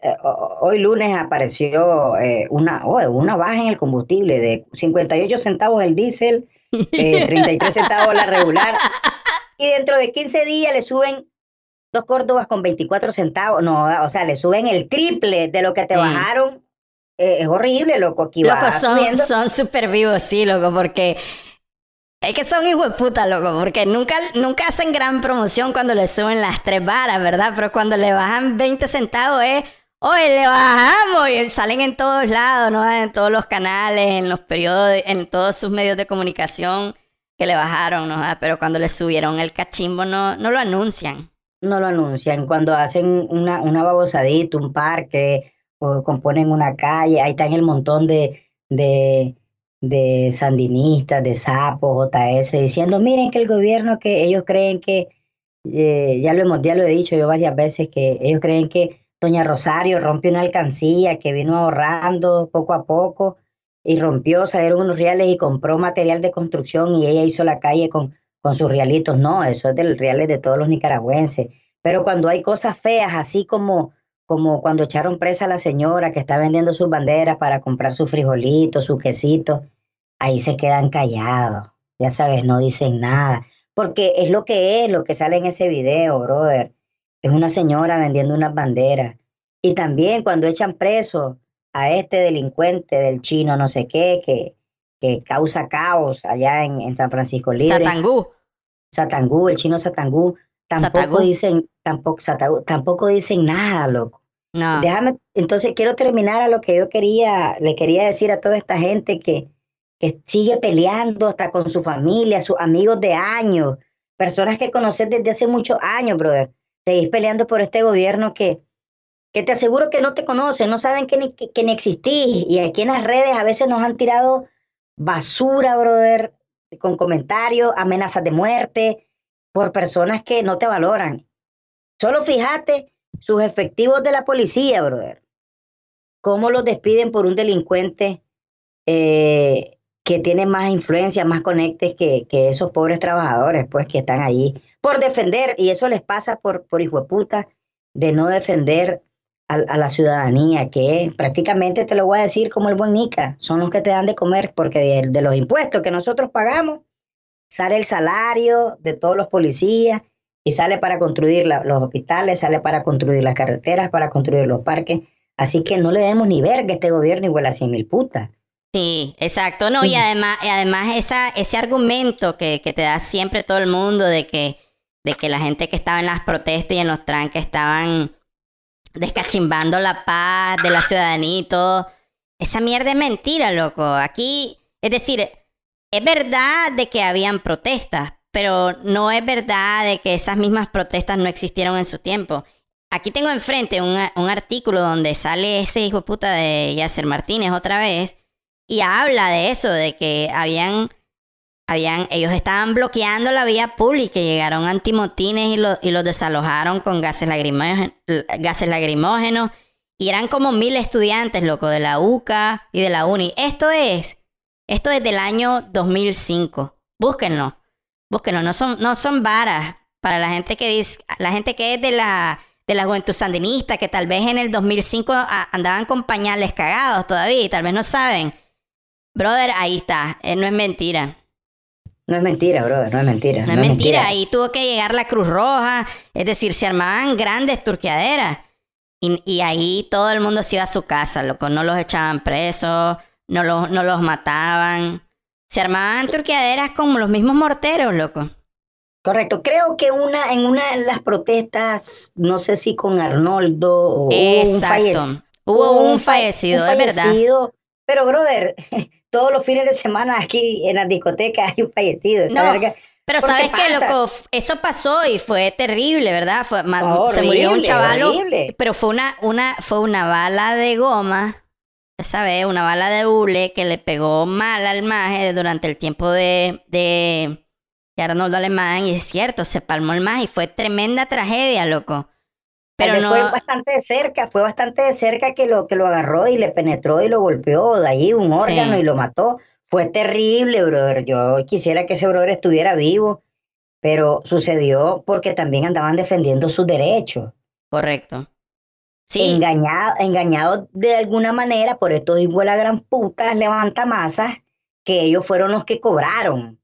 hoy lunes apareció eh, una, oh, una baja en el combustible de 58 centavos el diésel, *laughs* 33 centavos la regular, y dentro de 15 días le suben dos Córdobas con 24 centavos. No, o sea, le suben el triple de lo que te sí. bajaron. Eh, es horrible, loco. Aquí loco, va son, son súper vivos, sí, loco, porque. Es que son hijos de puta, loco, porque nunca, nunca hacen gran promoción cuando le suben las tres varas, ¿verdad? Pero cuando le bajan 20 centavos es, oye, le bajamos y salen en todos lados, ¿no? En todos los canales, en los periódicos, en todos sus medios de comunicación que le bajaron, ¿no? Pero cuando le subieron el cachimbo no, no lo anuncian no lo anuncian. Cuando hacen una, una babosadita, un parque, o componen una calle, ahí están el montón de, de, de sandinistas, de sapos, JS, diciendo, miren que el gobierno que ellos creen que, eh, ya, lo hemos, ya lo he dicho yo varias veces, que ellos creen que Doña Rosario rompió una alcancía, que vino ahorrando poco a poco y rompió, salieron unos reales y compró material de construcción y ella hizo la calle con con sus realitos, no, eso es del reales de todos los nicaragüenses. Pero cuando hay cosas feas, así como, como cuando echaron presa a la señora que está vendiendo sus banderas para comprar sus frijolitos, su quesito, ahí se quedan callados. Ya sabes, no dicen nada. Porque es lo que es, lo que sale en ese video, brother. Es una señora vendiendo unas banderas. Y también cuando echan preso a este delincuente del chino, no sé qué, que, que causa caos allá en, en San Francisco Libre. Satangú. Satangú, el chino Satangú. Tampoco Satagú. dicen, tampoco, Satagú, tampoco dicen nada, loco. No. Déjame, entonces quiero terminar a lo que yo quería, le quería decir a toda esta gente que, que sigue peleando hasta con su familia, sus amigos de años, personas que conoces desde hace muchos años, brother. Seguís peleando por este gobierno que, que te aseguro que no te conocen, no saben que ni, que, ni existís. Y aquí en las redes a veces nos han tirado basura, brother, con comentarios, amenazas de muerte, por personas que no te valoran. Solo fíjate sus efectivos de la policía, brother. Cómo los despiden por un delincuente eh, que tiene más influencia, más conectes que, que esos pobres trabajadores, pues, que están allí por defender, y eso les pasa por, por hijo de puta, de no defender a, a la ciudadanía, que prácticamente te lo voy a decir como el buen Nica, son los que te dan de comer, porque de, de los impuestos que nosotros pagamos, sale el salario de todos los policías y sale para construir los hospitales, sale para construir las carreteras, para construir los parques. Así que no le demos ni verga a este gobierno igual a cien mil putas. Sí, exacto. No, y Ujú. además, y además esa, ese argumento que, que te da siempre todo el mundo de que, de que la gente que estaba en las protestas y en los tranques estaban descachimbando la paz de la ciudadanía y todo. Esa mierda es mentira, loco. Aquí, es decir, es verdad de que habían protestas, pero no es verdad de que esas mismas protestas no existieron en su tiempo. Aquí tengo enfrente un, un artículo donde sale ese hijo de puta de Yasser Martínez otra vez y habla de eso, de que habían, habían, ellos estaban bloqueando la vía pública y llegaron antimotines y, lo- y los desalojaron con gases lacrimógenos, gases y eran como mil estudiantes, loco, de la UCA y de la UNI. Esto es, esto es del año 2005. Búsquenlo, búsquenlo, no son, no son varas para la gente que dice, la gente que es de la, de la juventud sandinista, que tal vez en el 2005 a- andaban con pañales cagados todavía y tal vez no saben. Brother, ahí está, eh, no es mentira. No es mentira, brother, no es mentira. No es mentira, ahí tuvo que llegar la Cruz Roja, es decir, se armaban grandes turqueaderas. Y, y ahí todo el mundo se iba a su casa, loco, no los echaban presos, no los, no los mataban. Se armaban turqueaderas con los mismos morteros, loco. Correcto. Creo que una, en una de las protestas, no sé si con Arnoldo o hubo un Exacto. fallecido. Hubo un fa- fallecido, un es verdad. Pero, brother, *laughs* todos los fines de semana aquí en las discotecas hay un fallecido. No. Pero sabes qué, loco, eso pasó y fue terrible, ¿verdad? Fue, Oh, se murió un horrible. pero fue una, una, fue una bala de goma, esa vez, una bala de hule que le pegó mal al maje durante el tiempo de, de, de Arnoldo Alemán, y es cierto, se palmó el maje y fue tremenda tragedia, loco. Pero no, Fue bastante de cerca, fue bastante de cerca que lo, que lo agarró y le penetró y lo golpeó de ahí un órgano Sí. y lo mató. Fue terrible, brother. Yo quisiera que ese brother estuviera vivo, pero sucedió porque también andaban defendiendo sus derechos. correcto. Sí, Engañado, engañado de alguna manera por estos hijos la gran puta levantamasas que ellos fueron los que cobraron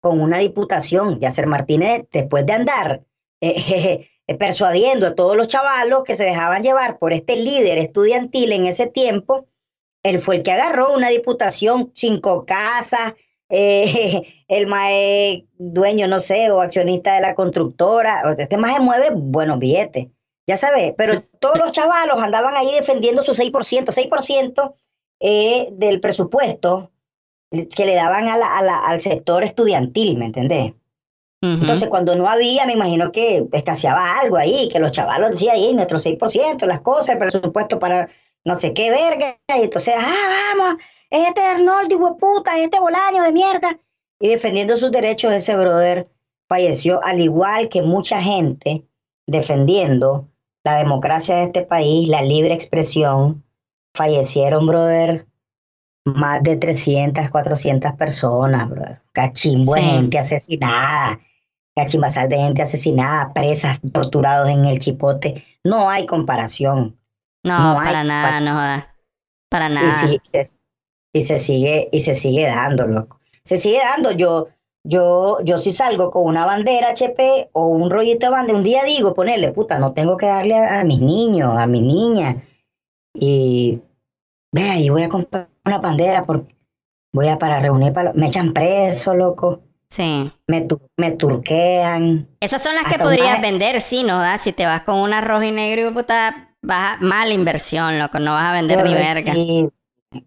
con una diputación. Yasser Martínez, después de andar *laughs* eh, eh, persuadiendo a todos los chavalos que se dejaban llevar por este líder estudiantil en ese tiempo, él fue el que agarró una diputación, cinco casas, *laughs* eh, el mae dueño, no sé, o accionista de la constructora. O sea, este mae mueve buenos billetes, ya sabes, pero todos los chavalos andaban ahí defendiendo su 6%, 6% eh, del presupuesto que le daban a la- a la- al sector estudiantil, ¿me entendés? Entonces, cuando no había, me imagino que escaseaba algo ahí, que los chavalos decían ahí, nuestro 6%, las cosas, el presupuesto para no sé qué verga, y entonces, ah, vamos, es este Arnoldo, hijo de puta, es este Bolaño de mierda. Y defendiendo sus derechos, ese brother falleció, al igual que mucha gente defendiendo la democracia de este país, la libre expresión, fallecieron, brother, más de 300, 400 personas, brother. Cachimbo de gente asesinada. Cachimbazal de gente asesinada, presas, torturados en el chipote. No hay comparación. No, No hay para nada, no joda. Para nada. Y, se, y se sigue, y se sigue dando, loco. Se sigue dando. Yo, yo, yo si salgo con una bandera HP o un rollito de bandera, un día digo, ponerle, puta, no tengo que darle a, a mis niños, a mis niñas. Y vea, y voy a comprar una bandera porque voy a para reunir para me echan preso, loco. Sí. Me, tu- me turquean. Esas son las que podrías vender, sí, ¿no? da? Si te vas con una roja y negro, puta, vas a- mala inversión, loco, no vas a vender ni verga. Y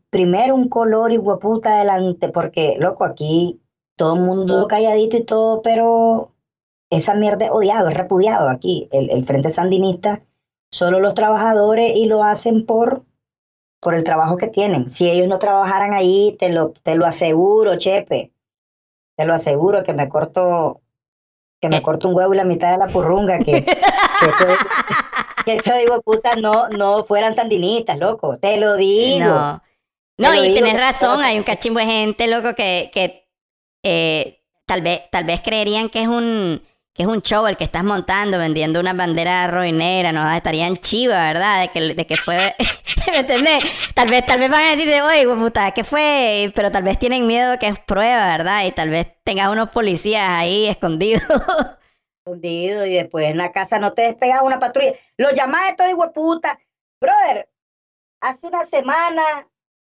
primero un color y hueputa adelante, porque, loco, aquí todo el mundo calladito y todo, pero esa mierda es odiado, es repudiado aquí. El, el Frente Sandinista, solo los trabajadores y lo hacen por, por el trabajo que tienen. Si ellos no trabajaran ahí, te lo, te lo aseguro, Chepe. Te lo aseguro que me corto, que me Eh. corto un huevo y la mitad de la purrunga, que, que estos- *laughs* estos hijueputas no, no fueran sandinistas, loco. Te lo digo. No. Y digo tienes razón, hay un cachimbo de gente, loco, que, que eh, tal vez, tal vez creerían que es un que es un show el que estás montando, vendiendo una bandera roja y negra, no estarían chiva, ¿verdad? De que, de que fue, *laughs* ¿me entendés? Tal vez, tal vez van a decir, oye, puta, ¿qué fue? Pero tal vez tienen miedo que es prueba, ¿verdad? Y tal vez tengas unos policías ahí escondidos. *laughs* escondido y después en la casa no te despegaba una patrulla. Los llamados estos hijueputas. Brother, hace una semana,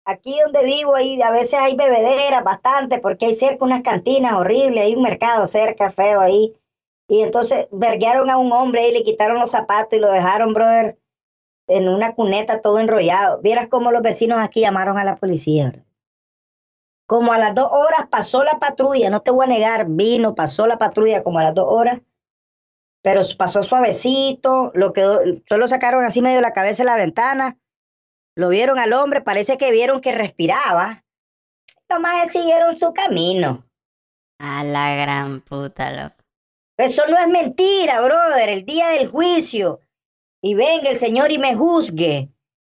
aquí donde vivo, ahí a veces hay bebederas bastante, porque hay cerca unas cantinas horribles, hay un mercado cerca, feo ahí. Y entonces verguearon a un hombre y le quitaron los zapatos y lo dejaron, brother, en una cuneta todo enrollado. Vieras cómo los vecinos aquí llamaron a la policía. Como a las dos horas pasó la patrulla, no te voy a negar, vino, pasó la patrulla como a las dos horas pero pasó suavecito, lo quedó, solo sacaron así medio la cabeza en la ventana, lo vieron al hombre, parece que vieron que respiraba, nomás siguieron su camino. A la gran puta, loco. Eso no es mentira, brother, el día del juicio, y venga el Señor y me juzgue,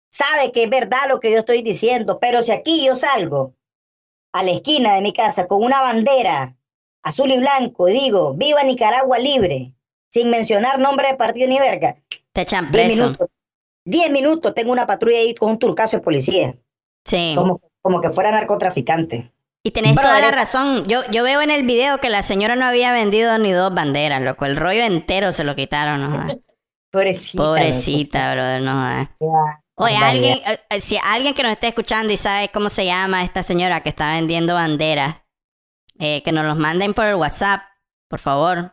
sabe que es verdad lo que yo estoy diciendo, pero si aquí yo salgo a la esquina de mi casa con una bandera azul y blanco y digo, viva Nicaragua libre, sin mencionar nombre de partido ni verga, Te echan Diez preso. minutos. Diez minutos tengo una patrulla ahí con un turcazo de policía. Sí. Como, como que fuera narcotraficante. Y tenés toda la razón. Yo, yo veo en el video que la señora no había vendido ni dos banderas, loco. El rollo entero se lo quitaron, no. *laughs* Pobrecita. Pobrecita, brother, no. Ya, Oye, alguien, eh, eh, si alguien que nos esté escuchando y sabe cómo se llama esta señora que está vendiendo banderas, eh, que nos los manden por el WhatsApp, por favor.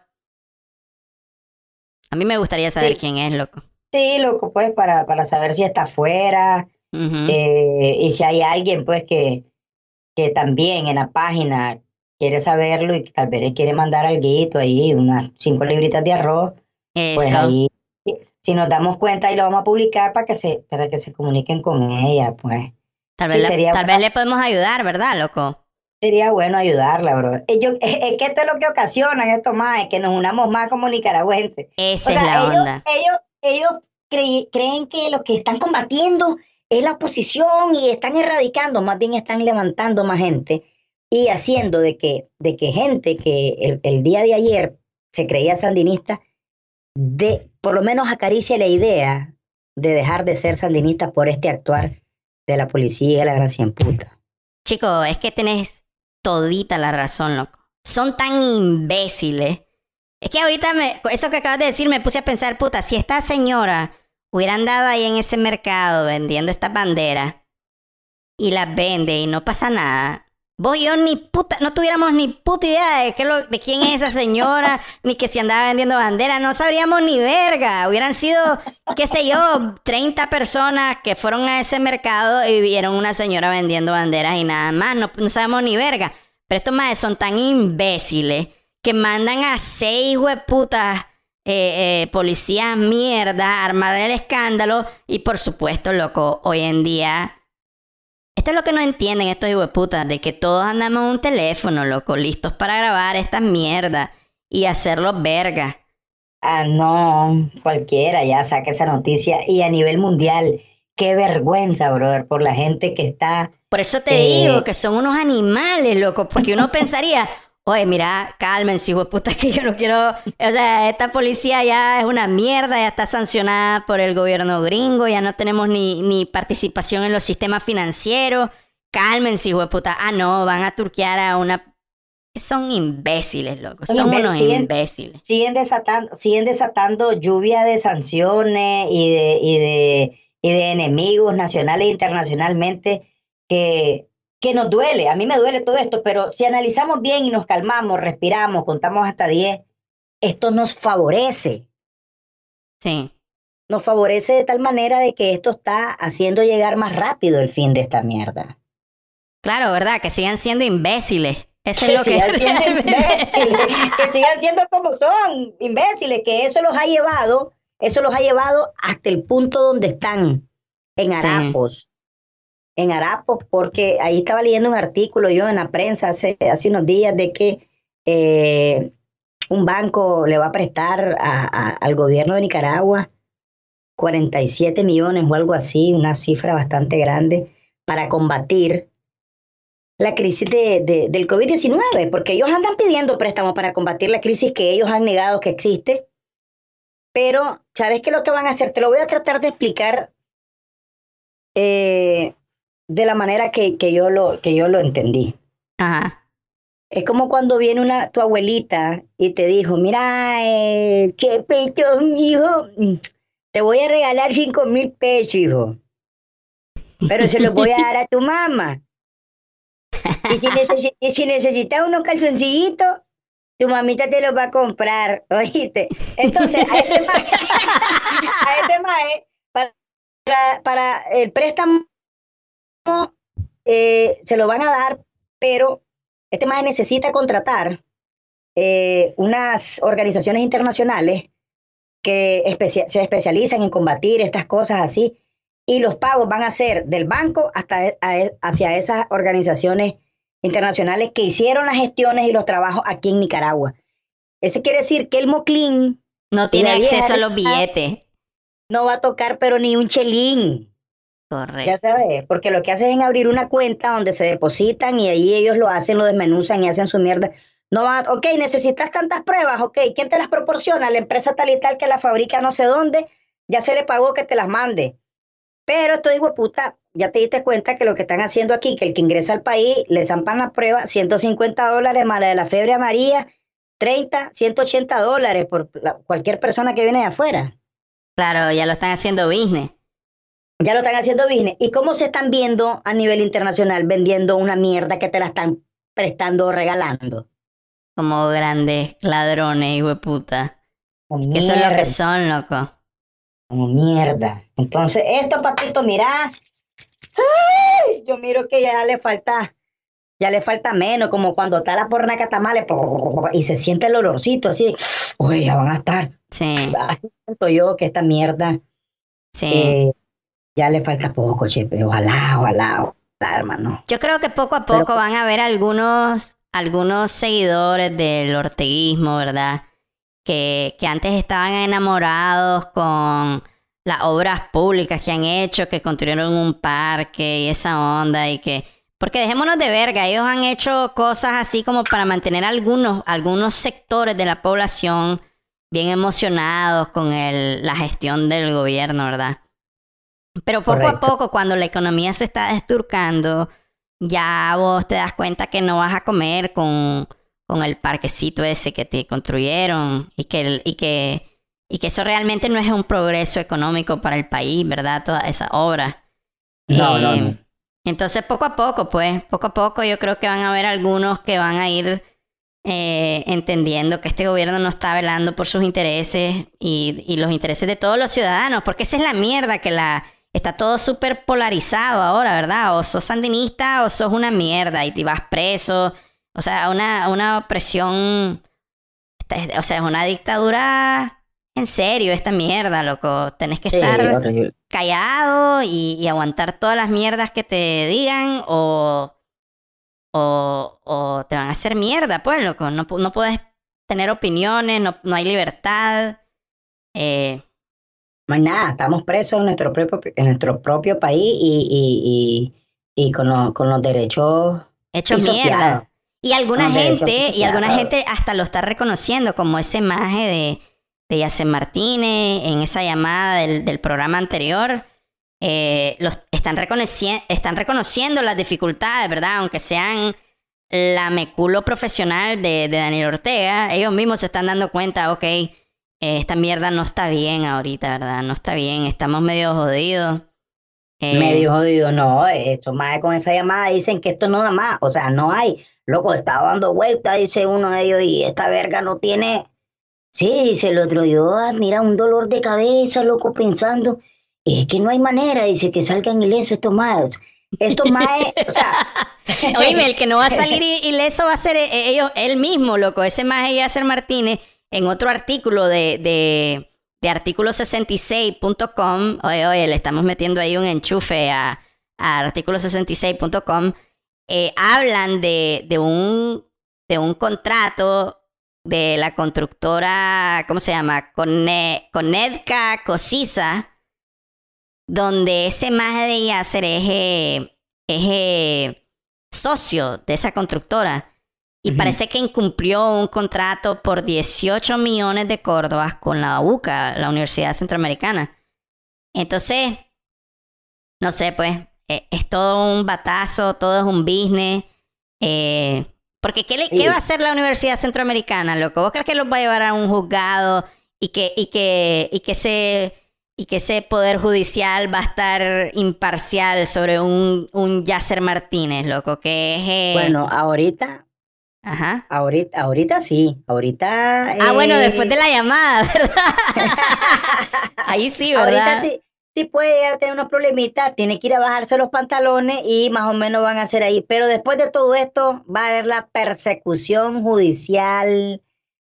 A mí me gustaría saber Sí. quién es, loco. Sí, loco, pues, para, para saber si está afuera. Eh, y si hay alguien, pues, que, que también en la página quiere saberlo y tal vez le quiere mandar algo ahí, unas cinco libritas de arroz, pues Eso. ahí, si- nos damos cuenta y lo vamos a publicar para que se, para que se comuniquen con ella, pues. tal sí, vez, sería tal vez le podemos ayudar, ¿verdad, loco? Sería bueno ayudarla, bro. Eh, yo- es, que esto es lo que ocasionan esto más, es que nos unamos más como nicaragüenses. Esa O es la ellos, onda. ellos, ellos creen que lo que están combatiendo es la oposición y están erradicando, más bien están levantando más gente y haciendo de que, de que gente que el, día de ayer se creía sandinista, de, por lo menos acaricia la idea de dejar de ser sandinista por este actuar de la policía de la gran cien puta. Chico, es que tenés todita la razón, loco. Son tan imbéciles. Es que ahorita me, eso que acabas de decir me puse a pensar, puta, si esta señora hubiera andado ahí en ese mercado vendiendo estas banderas y las vende y no pasa nada, vos y yo ni puta, no tuviéramos ni puta idea de, qué lo- de quién es esa señora, ni que si andaba vendiendo banderas, no sabríamos ni verga. Hubieran sido, qué sé yo, 30 personas que fueron a ese mercado y vieron una señora vendiendo banderas y nada más, no, no sabemos ni verga. Pero estos madres son tan imbéciles que mandan a seis hueputas eh, eh, policías mierda armar el escándalo y por supuesto, loco, hoy en día esto es lo que no entienden estos hijueputas, de que todos andamos en un teléfono, loco, listos para grabar estas mierdas y hacerlo verga. Ah, no, cualquiera ya saca esa noticia. Y a nivel mundial, qué vergüenza, brother, por la gente que está. Por eso te Eh. digo que son unos animales, loco, porque uno pensaría, Oye, mira, cálmense, hijo de puta, *laughs* que yo no quiero. O sea, esta policía ya es una mierda, ya está sancionada por el gobierno gringo, ya no tenemos ni, ni participación en los sistemas financieros. Cálmense, hijo de puta. Ah, no, van a turquear a una. Son imbéciles, loco. Son, unos imbéciles. Siguen desatando, siguen desatando lluvia de sanciones y de, y de, y de enemigos nacionales e internacionalmente que que nos duele, a mí me duele todo esto, pero si analizamos bien y nos calmamos, respiramos, contamos hasta 10, esto nos favorece. Sí. Nos favorece de tal manera de que esto está haciendo llegar más rápido el fin de esta mierda. Claro, ¿verdad? Que sigan siendo imbéciles. Eso es lo sigan que... siendo *laughs* imbéciles, que sigan siendo como son, imbéciles, que eso los ha llevado, eso los ha llevado hasta el punto donde están, en harapos en Arapos, porque ahí estaba leyendo un artículo yo en la prensa hace, hace unos días de que eh, un banco le va a prestar al gobierno de Nicaragua 47 millones o algo así, una cifra bastante grande, para combatir la crisis de, del COVID-19, porque ellos andan pidiendo préstamos para combatir la crisis que ellos han negado que existe. Pero, ¿sabes qué es lo que van a hacer? Te lo voy a tratar de explicar eh, de la manera que, que, yo, lo, que yo lo entendí. Ajá. Es como cuando viene una, tu abuelita y te dijo, mira, eh, qué pecho, hijo, te voy a regalar cinco mil pesos, hijo. Pero se los voy a dar a tu mamá. *laughs* Y si, si necesitas unos calzoncillitos, tu mamita te los va a comprar, *laughs* ¿oíste? Entonces, a este maje, *laughs* a este para, para el préstamo eh, se lo van a dar, pero este más necesita contratar eh, unas organizaciones internacionales que se especializan en combatir estas cosas así, y los pagos van a ser del banco hasta e, e, hacia esas organizaciones internacionales que hicieron las gestiones y los trabajos aquí en Nicaragua. Eso quiere decir que el Moclín no tiene acceso a los billetes. No va a tocar pero ni un chelín. Correcto. Ya sabes, porque lo que hacen es abrir una cuenta donde se depositan y ahí ellos lo hacen, lo desmenuzan y hacen su mierda. No va, ok, necesitas tantas pruebas, ok, ¿quién te las proporciona? La empresa tal y tal que la fabrica no sé dónde, ya se le pagó que te las mande. Pero esto digo, puta, ya te diste cuenta que lo que están haciendo aquí, que el que ingresa al país, le zampan la prueba, 150 dólares más la de la fiebre amarilla, 30, 180 dólares por cualquier persona que viene de afuera. Claro, ya lo están haciendo business. Ya lo están haciendo business. ¿Y cómo se están viendo a nivel internacional vendiendo una mierda que te la están prestando o regalando? Como grandes ladrones, hijo de puta. Que son lo que son, loco. Como mierda. Entonces, esto, papito, mira. yo miro que ya le falta, ya le falta menos, como cuando está la porna catamale y se siente el olorcito así. Uy, ya van a estar. Sí. Así siento yo que esta mierda. Sí. Eh, ya le falta poco, che, pero ojalá, ojalá, hermano. Yo creo que poco a poco van a haber algunos, algunos seguidores del orteguismo, ¿verdad? Que, que antes estaban enamorados con las obras públicas que han hecho, que construyeron un parque y esa onda y que... Porque dejémonos de verga, ellos han hecho cosas así como para mantener algunos, algunos sectores de la población bien emocionados con el, la gestión del gobierno, ¿verdad? Pero poco a poco, cuando la economía se está desturcando, ya vos te das cuenta que no vas a comer con, con el parquecito ese que te construyeron y que, y, que, y que eso realmente no es un progreso económico para el país, ¿verdad? Toda esa obra. No, no, no. Eh, entonces, poco a poco, pues, poco a poco yo creo que van a haber algunos que van a ir eh, entendiendo que este gobierno no está velando por sus intereses y, y los intereses de todos los ciudadanos, porque esa es la mierda que la está todo súper polarizado ahora, ¿verdad? O sos sandinista o sos una mierda y te vas preso. O sea, una, una opresión, o sea, es una dictadura en serio esta mierda, loco. Tenés que estar callado y, aguantar todas las mierdas que te digan o, o, o, te van a hacer mierda, pues, loco. No, no puedes tener opiniones, no, no hay libertad. Eh, no hay nada, estamos presos en nuestro propio, en nuestro propio país y, y, y, y con, con los derechos hechos mierda. Y alguna gente, y alguna gente hasta lo está reconociendo, como ese maje de, de Yacen Martínez en esa llamada del, del programa anterior. Eh, los, están, reconociendo, están reconociendo las dificultades, ¿verdad? Aunque sean la meculo profesional de, de Daniel Ortega, ellos mismos se están dando cuenta, ok, eh, esta mierda no está bien ahorita, ¿verdad? No está bien, estamos medio jodidos. Eh, Medio jodido, no, esto más con esa llamada dicen que esto no da más, o sea, no hay. Loco, estaba dando vueltas, dice uno de ellos, y esta verga no tiene. Sí, dice el otro, yo, ah, mira, un dolor de cabeza, loco, pensando, es que no hay manera, dice, que salgan ilesos estos más. Estos más, o sea. *laughs* Oíme, el que no va a *laughs* salir ileso va a ser eh, ellos, él mismo, loco. Ese más Yasser Martínez, en otro artículo de, de, de artículo66.com, oye, oye, le estamos metiendo ahí un enchufe a, a artículo66.com, eh, hablan de, de, un, de un contrato de la constructora, ¿cómo se llama? Cone- Conedca Cosiza, donde ese maje de Yasser es, eh, es eh, socio de esa constructora. Y parece que incumplió un contrato por 18 millones de córdobas con la UCA, la Universidad Centroamericana. Entonces, no sé, pues, eh, es todo un batazo, todo es un business. eh, porque, ¿qué, le- Sí. ¿qué va a hacer la Universidad Centroamericana, loco? ¿Vos crees que los va a llevar a un juzgado y que, y que, y que ese y que ese poder judicial va a estar imparcial sobre un, un Yasser Martínez, loco, que es... eh, Bueno, ahorita, Ajá. ahorita, ahorita sí, ahorita. Ah, bueno, eh, después de la llamada, *laughs* ¿verdad? *laughs* Ahí sí, ¿verdad? Ahorita sí, sí puede llegar a tener unos problemitas, tiene que ir a bajarse los pantalones y más o menos van a ser ahí. Pero después de todo esto va a haber la persecución judicial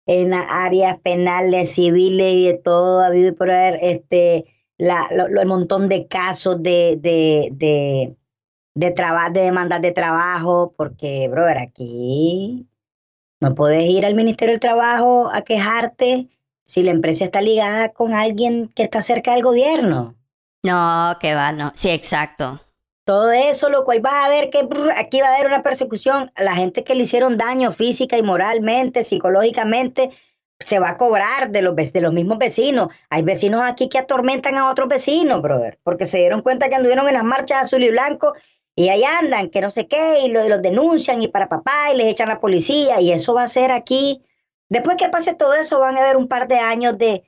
en las áreas penales, civiles y de todo, ha habido y por haber este, la, lo- lo- el montón de casos de, de, de, de, traba- de demandas de trabajo, porque, brother, aquí no puedes ir al Ministerio del Trabajo a quejarte si la empresa está ligada con alguien que está cerca del gobierno. No, que va, no. Sí, exacto. Todo eso, lo cual vas a ver que brr, aquí va a haber una persecución. A la gente que le hicieron daño física y moralmente, psicológicamente, se va a cobrar de los, de los mismos vecinos. Hay vecinos aquí que atormentan a otros vecinos, brother, porque se dieron cuenta que anduvieron en las marchas azul y blanco y ahí andan, que no sé qué, y, lo- y los denuncian y para papá y les echan a la policía y eso va a ser aquí. Después que pase todo eso, van a haber un par de años de,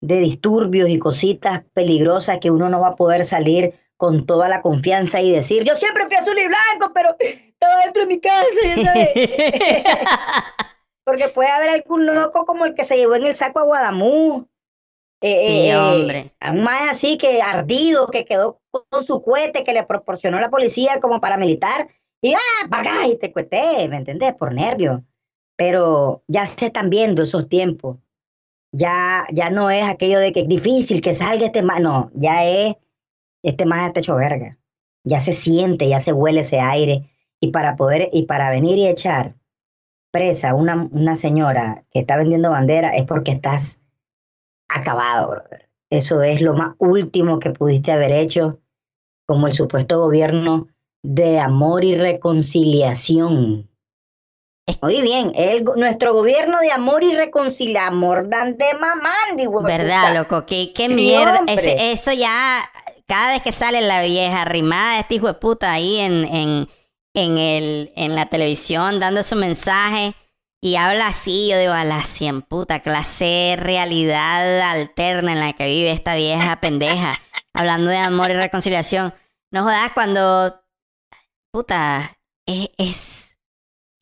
de disturbios y cositas peligrosas que uno no va a poder salir con toda la confianza y decir, yo siempre fui azul y blanco, pero estaba dentro de mi casa, ya sabes. *laughs* Porque puede haber algún loco como el que se llevó en el saco a Guadamú. Eh, Sí, eh, hombre. a un más así que ardido, que quedó con su cohete que le proporcionó la policía como paramilitar. Y ah, para y te cuete, ¿me entendés? Por nervio. Pero ya se están viendo esos tiempos. Ya, ya no es aquello de que es difícil que salga este más. No, ya es, este más está hecho verga. Ya se siente, ya se huele ese aire. Y para poder, y para venir y echar presa una, una señora que está vendiendo bandera es porque estás acabado, brother. Eso es lo más último que pudiste haber hecho como el supuesto gobierno de amor y reconciliación. Oye bien, el, nuestro gobierno de amor y reconciliación, amor dan de mamandi. ¿Verdad, loco? ¿Qué, qué Sí, mierda? eso ya, cada vez que sale la vieja arrimada de este hijo de puta ahí en, en, en, el, en la televisión dando su mensaje y habla así, yo digo, a la cien puta, clase realidad alterna en la que vive esta vieja pendeja, hablando de amor y reconciliación. No jodas cuando, puta, es... es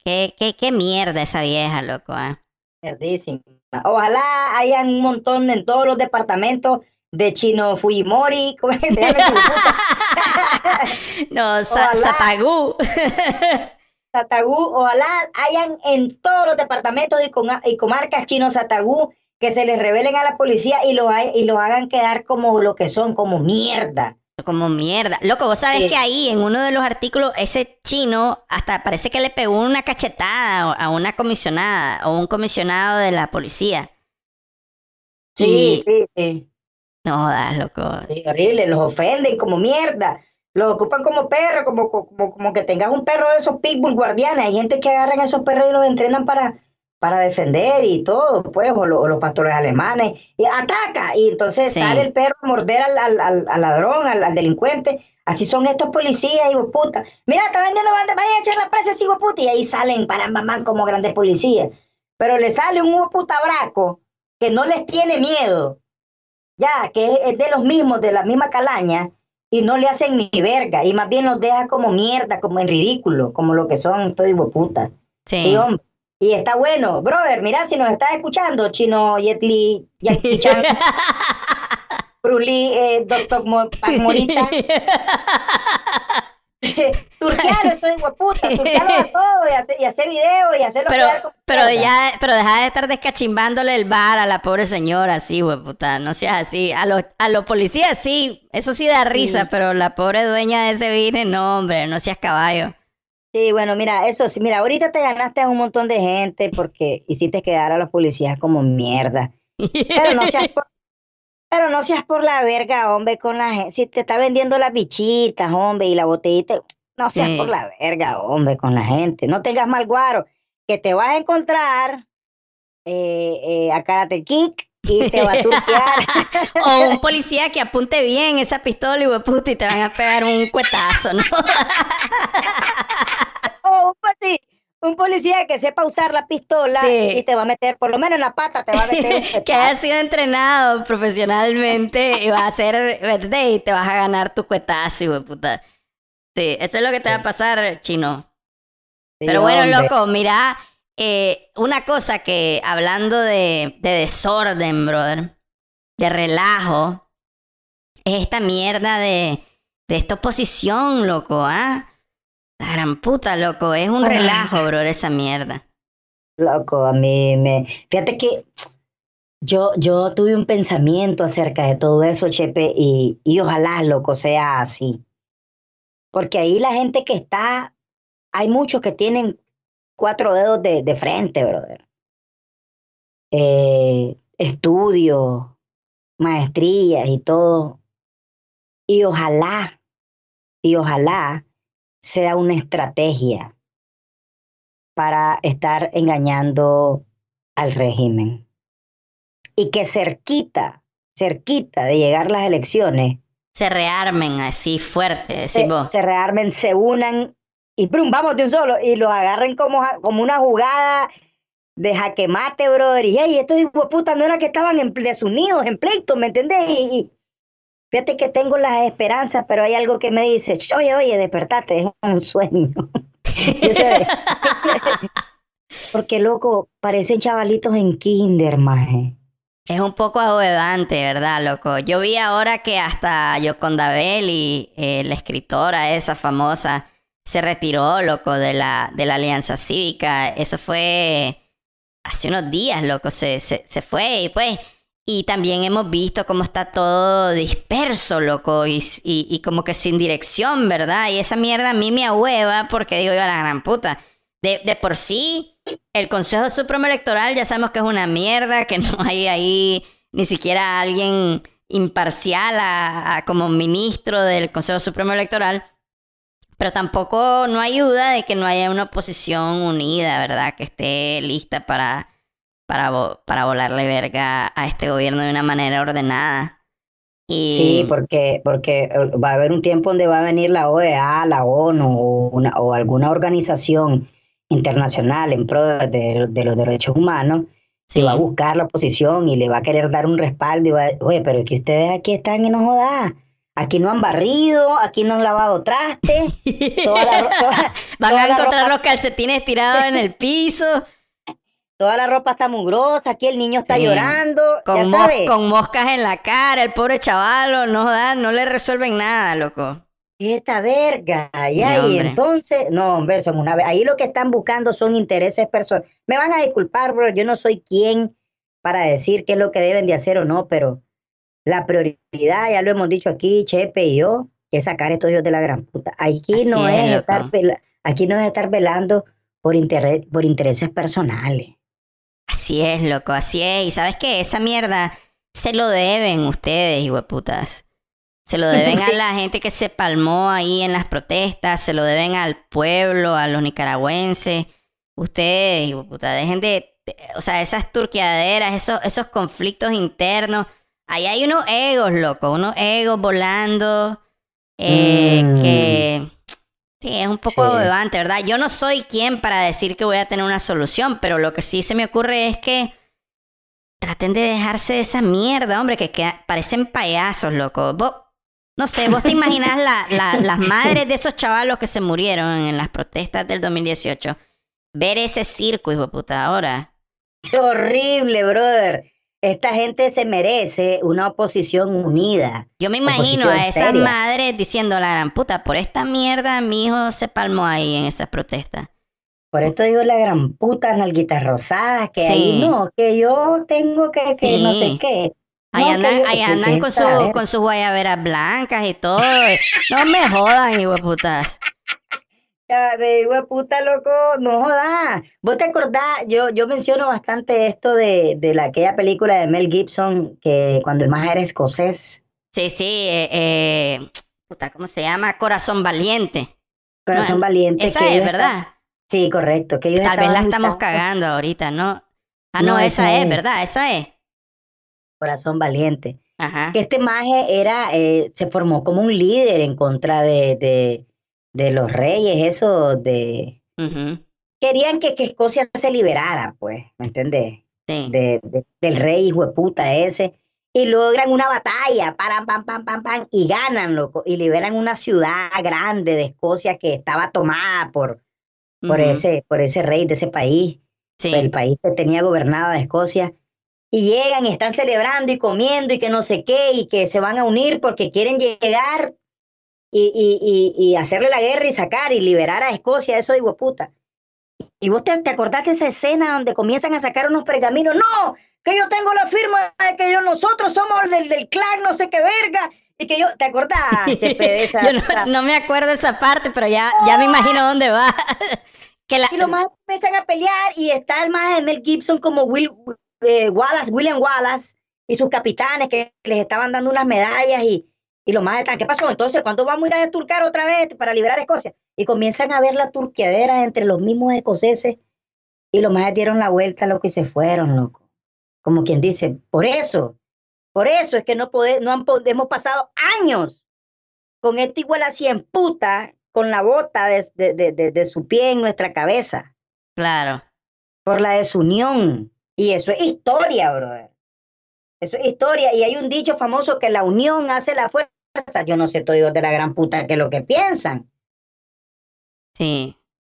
qué, qué, qué mierda esa vieja, loco, ah. Mierdísima. Ojalá hayan un montón en todos los departamentos de Chino Fujimori, ¿cómo se llama? *laughs* No, sa-. Satagú. *laughs* Satagú, ojalá hayan en todos los departamentos y, con- y comarcas chinos Satagú que se les revelen a la policía y lo, ha- y lo hagan quedar como lo que son, como mierda. Como mierda. Loco, vos sabés Sí. que ahí en uno de los artículos, ese chino hasta parece que le pegó una cachetada a una comisionada o un comisionado de la policía. Sí, Y- sí, sí. No jodas, loco. Sí, horrible, los ofenden como mierda. Lo ocupan como perro, como, como, como que tengas un perro de esos pitbull guardianes. Hay gente que agarran a esos perros y los entrenan para, para defender y todo, pues, o, los pastores alemanes. Y ataca, y entonces sale el perro a morder al, al, al, ladrón, al, delincuente. Así son estos policías, hijo puta. Mira, está vendiendo banda, vaya a echar la presa, hijo puta. Y ahí salen para mamá como grandes policías. Pero le sale un hijo puta braco que no les tiene miedo. Ya, que es de los mismos, de la misma calaña y no le hacen ni verga, y más bien los deja como mierda, como en ridículo, como lo que son, todo digo puta. Sí. hombre. Y está bueno. Brother, mira, si nos estás escuchando, Chino, Yetli, Jackie *laughs* Chan, Bruli, eh, Doctor Morita. *laughs* *laughs* turquealo, eso es puta, turquealo a todo y hacer, y hacer video y hacerlo pero, pero ya, pero deja de estar descachimbándole el bar a la pobre señora, así, puta, no seas así. A los, a los policías sí, eso sí da risa, pero la pobre dueña de ese vine, no, hombre, no seas caballo. Sí, bueno, mira, eso sí, mira, ahorita te ganaste a un montón de gente porque hiciste quedar a los policías como mierda. *laughs* Pero no seas pero no seas por la verga, hombre, con la gente. Si te está vendiendo las bichitas, hombre, y la botellita, no seas por la verga, hombre, con la gente. No tengas mal guaro, que te vas a encontrar eh, eh, a Karate Kick y te va a turquear. *laughs* o un *laughs* policía que apunte bien esa pistola y, puta, y te van a pegar un cuetazo, ¿no? o un policía un policía que sepa usar la pistola y te va a meter, por lo menos en la pata te va a meter. *laughs* que haya sido entrenado profesionalmente y va a hacer, y te vas a ganar tu cuetazo, güey, puta. Sí, eso es lo que te va a pasar, chino. Pero bueno, loco, mira, eh, una cosa que hablando de, de desorden, brother, de relajo, es esta mierda de, de esta oposición, loco, ¿ah? La gran puta, loco, es un relajo, bro, esa mierda. Loco, a mí me... Fíjate que yo, yo tuve un pensamiento acerca de todo eso, Chepe, y, y ojalá, loco, sea así. Porque ahí la gente que está, hay muchos que tienen cuatro dedos de, de frente, brother. Eh, estudios, maestrías y todo. Y ojalá, y ojalá sea una estrategia para estar engañando al régimen. Y que cerquita, cerquita de llegar las elecciones, se rearmen así fuerte. Se, se rearmen, se unan y ¡prum! vamos de un solo y lo agarren como, como una jugada de jaque mate, brother. Y hey, estos hijos puta no era que estaban en, desunidos, en pleito, ¿me entendés? y, Fíjate que tengo las esperanzas, pero hay algo que me dice, oye, oye, despertate, es un sueño. *laughs* *laughs* Porque, loco, parecen chavalitos en kinder, maje. Es un poco ahuevante, ¿verdad, loco? Yo vi ahora que hasta Yoconda Belli, eh, la escritora esa famosa, se retiró, loco, de la, de la Alianza Cívica. Eso fue hace unos días, loco, se, se, se fue y pues y también hemos visto cómo está todo disperso, loco, y, y, como que sin dirección, ¿verdad? Y esa mierda a mí me ahueva porque digo yo a la gran puta. De, de por sí, el Consejo Supremo Electoral ya sabemos que es una mierda, que no *laughs* hay ahí ni siquiera alguien imparcial a, como ministro del Consejo Supremo Electoral. Pero tampoco no ayuda de que no haya una oposición unida, ¿verdad? Que esté lista para para, para volarle verga a este gobierno de una manera ordenada. Y... Sí, porque, porque eh, va a haber un tiempo donde va a venir la OEA, la ONU o, una, o alguna organización internacional en pro de, los derechos humanos se va a buscar la oposición y le va a querer dar un respaldo y va a, oye, pero es que ustedes aquí están y no jodas. Aquí no han barrido, aquí no han lavado traste. *laughs* Van a encontrar los calcetines tirados en el piso. Toda la ropa está mugrosa, aquí el niño está llorando. Con, con moscas en la cara, el pobre chaval, no da, no le resuelven nada, loco. Esta verga, y ahí entonces, no, hombre, son una ahí lo que están buscando son intereses personales. Me van a disculpar, bro, yo no soy quien para decir qué es lo que deben de hacer o no, pero la prioridad, ya lo hemos dicho aquí, Chepe y yo, es sacar estos hijos de la gran puta. Aquí no es, estar aquí no es estar velando por, por intereses personales. Así es, loco, así es. Y sabes qué, esa mierda se lo deben ustedes, hueputas. Se lo deben *laughs* a la gente que se palmó ahí en las protestas, se lo deben al pueblo, a los nicaragüenses. Ustedes, puta, dejen de, o sea, esas turqueaderas, esos, esos conflictos internos. Ahí hay unos egos, loco, unos egos volando. Eh, Mm. Que sí, es un poco Sí. bebante, ¿verdad? Yo no soy quien para decir que voy a tener una solución, pero lo que sí se me ocurre es que traten de dejarse de esa mierda, hombre, que, que parecen payasos, loco. Vos, no sé, vos te imaginas la- la- las madres de esos chavalos que se murieron en las protestas del 2018. Ver ese circo, hijo de puta, ahora. Qué horrible, brother. Esta gente se merece una oposición unida. Yo me imagino a esas seria. madres diciendo la gran puta, por esta mierda mi hijo se palmó ahí en esas protestas. Por esto digo la gran puta nalguitas rosadas, que Sí. ahí no, que yo tengo que, que no sé qué. Ahí No, andan, ahí andan con, su, con sus guayaberas blancas y todo. No me jodan, hijo putas. Ya, de hijo de puta, loco, no jodas. ¿Vos te acordás? Yo, yo menciono bastante esto de, de la, aquella película de Mel Gibson, que cuando el más era escocés, Sí, sí, eh, eh, puta, ¿cómo se llama? Corazón valiente. Corazón No, Valiente. Esa que es, ¿verdad? Sí, correcto. Que Tal vez la estamos cagando ahorita, ¿no? Ah, no, No, esa esa es, es. ¿verdad? Esa es. Corazón Valiente. Ajá. que este maje era, eh, se formó como un líder en contra de, de, de los reyes, eso de... Querían que, que Escocia se liberara, pues, ¿me entendés? Sí. De, de- del rey hijo de puta ese. Y logran una batalla, pam, pam, pam, pam, pam, y ganan, loco, y liberan una ciudad grande de Escocia que estaba tomada por, por, ese, por ese rey de ese país Sí. el país que tenía gobernada Escocia, y llegan y están celebrando y comiendo y que no sé qué, y que se van a unir porque quieren llegar y, y, y, y hacerle la guerra y sacar y liberar a Escocia, eso digo puta. Y vos te, te acordás de esa escena donde comienzan a sacar unos pergaminos, no, que yo tengo la firma de que yo, nosotros somos del, del clan, no sé qué verga, y que yo, ¿te acordás, *laughs* Chepe, de esa? Yo no, no me acuerdo de esa parte, pero ya, ya me imagino dónde va. *laughs* que la, Y los más empiezan a pelear y está el más de Mel Gibson como Will eh, Wallace, William Wallace y sus capitanes que les estaban dando unas medallas y, y los más están, ¿qué pasó? Entonces, ¿cuándo vamos a ir a desturcar otra vez para liberar a Escocia? Y comienzan a ver la turqueadera entre los mismos escoceses y los más dieron la vuelta, loco, y se fueron, loco. Como quien dice, por eso, por eso es que no, pode- no han, hemos pasado años con esto igual así en puta, con la bota de, de, de- de su pie en nuestra cabeza Claro. por la desunión. Y eso es historia, brother. Eso es historia. Y hay un dicho famoso que la unión hace la fuerza. Yo no sé, todos de la gran puta que es lo que piensan. Sí.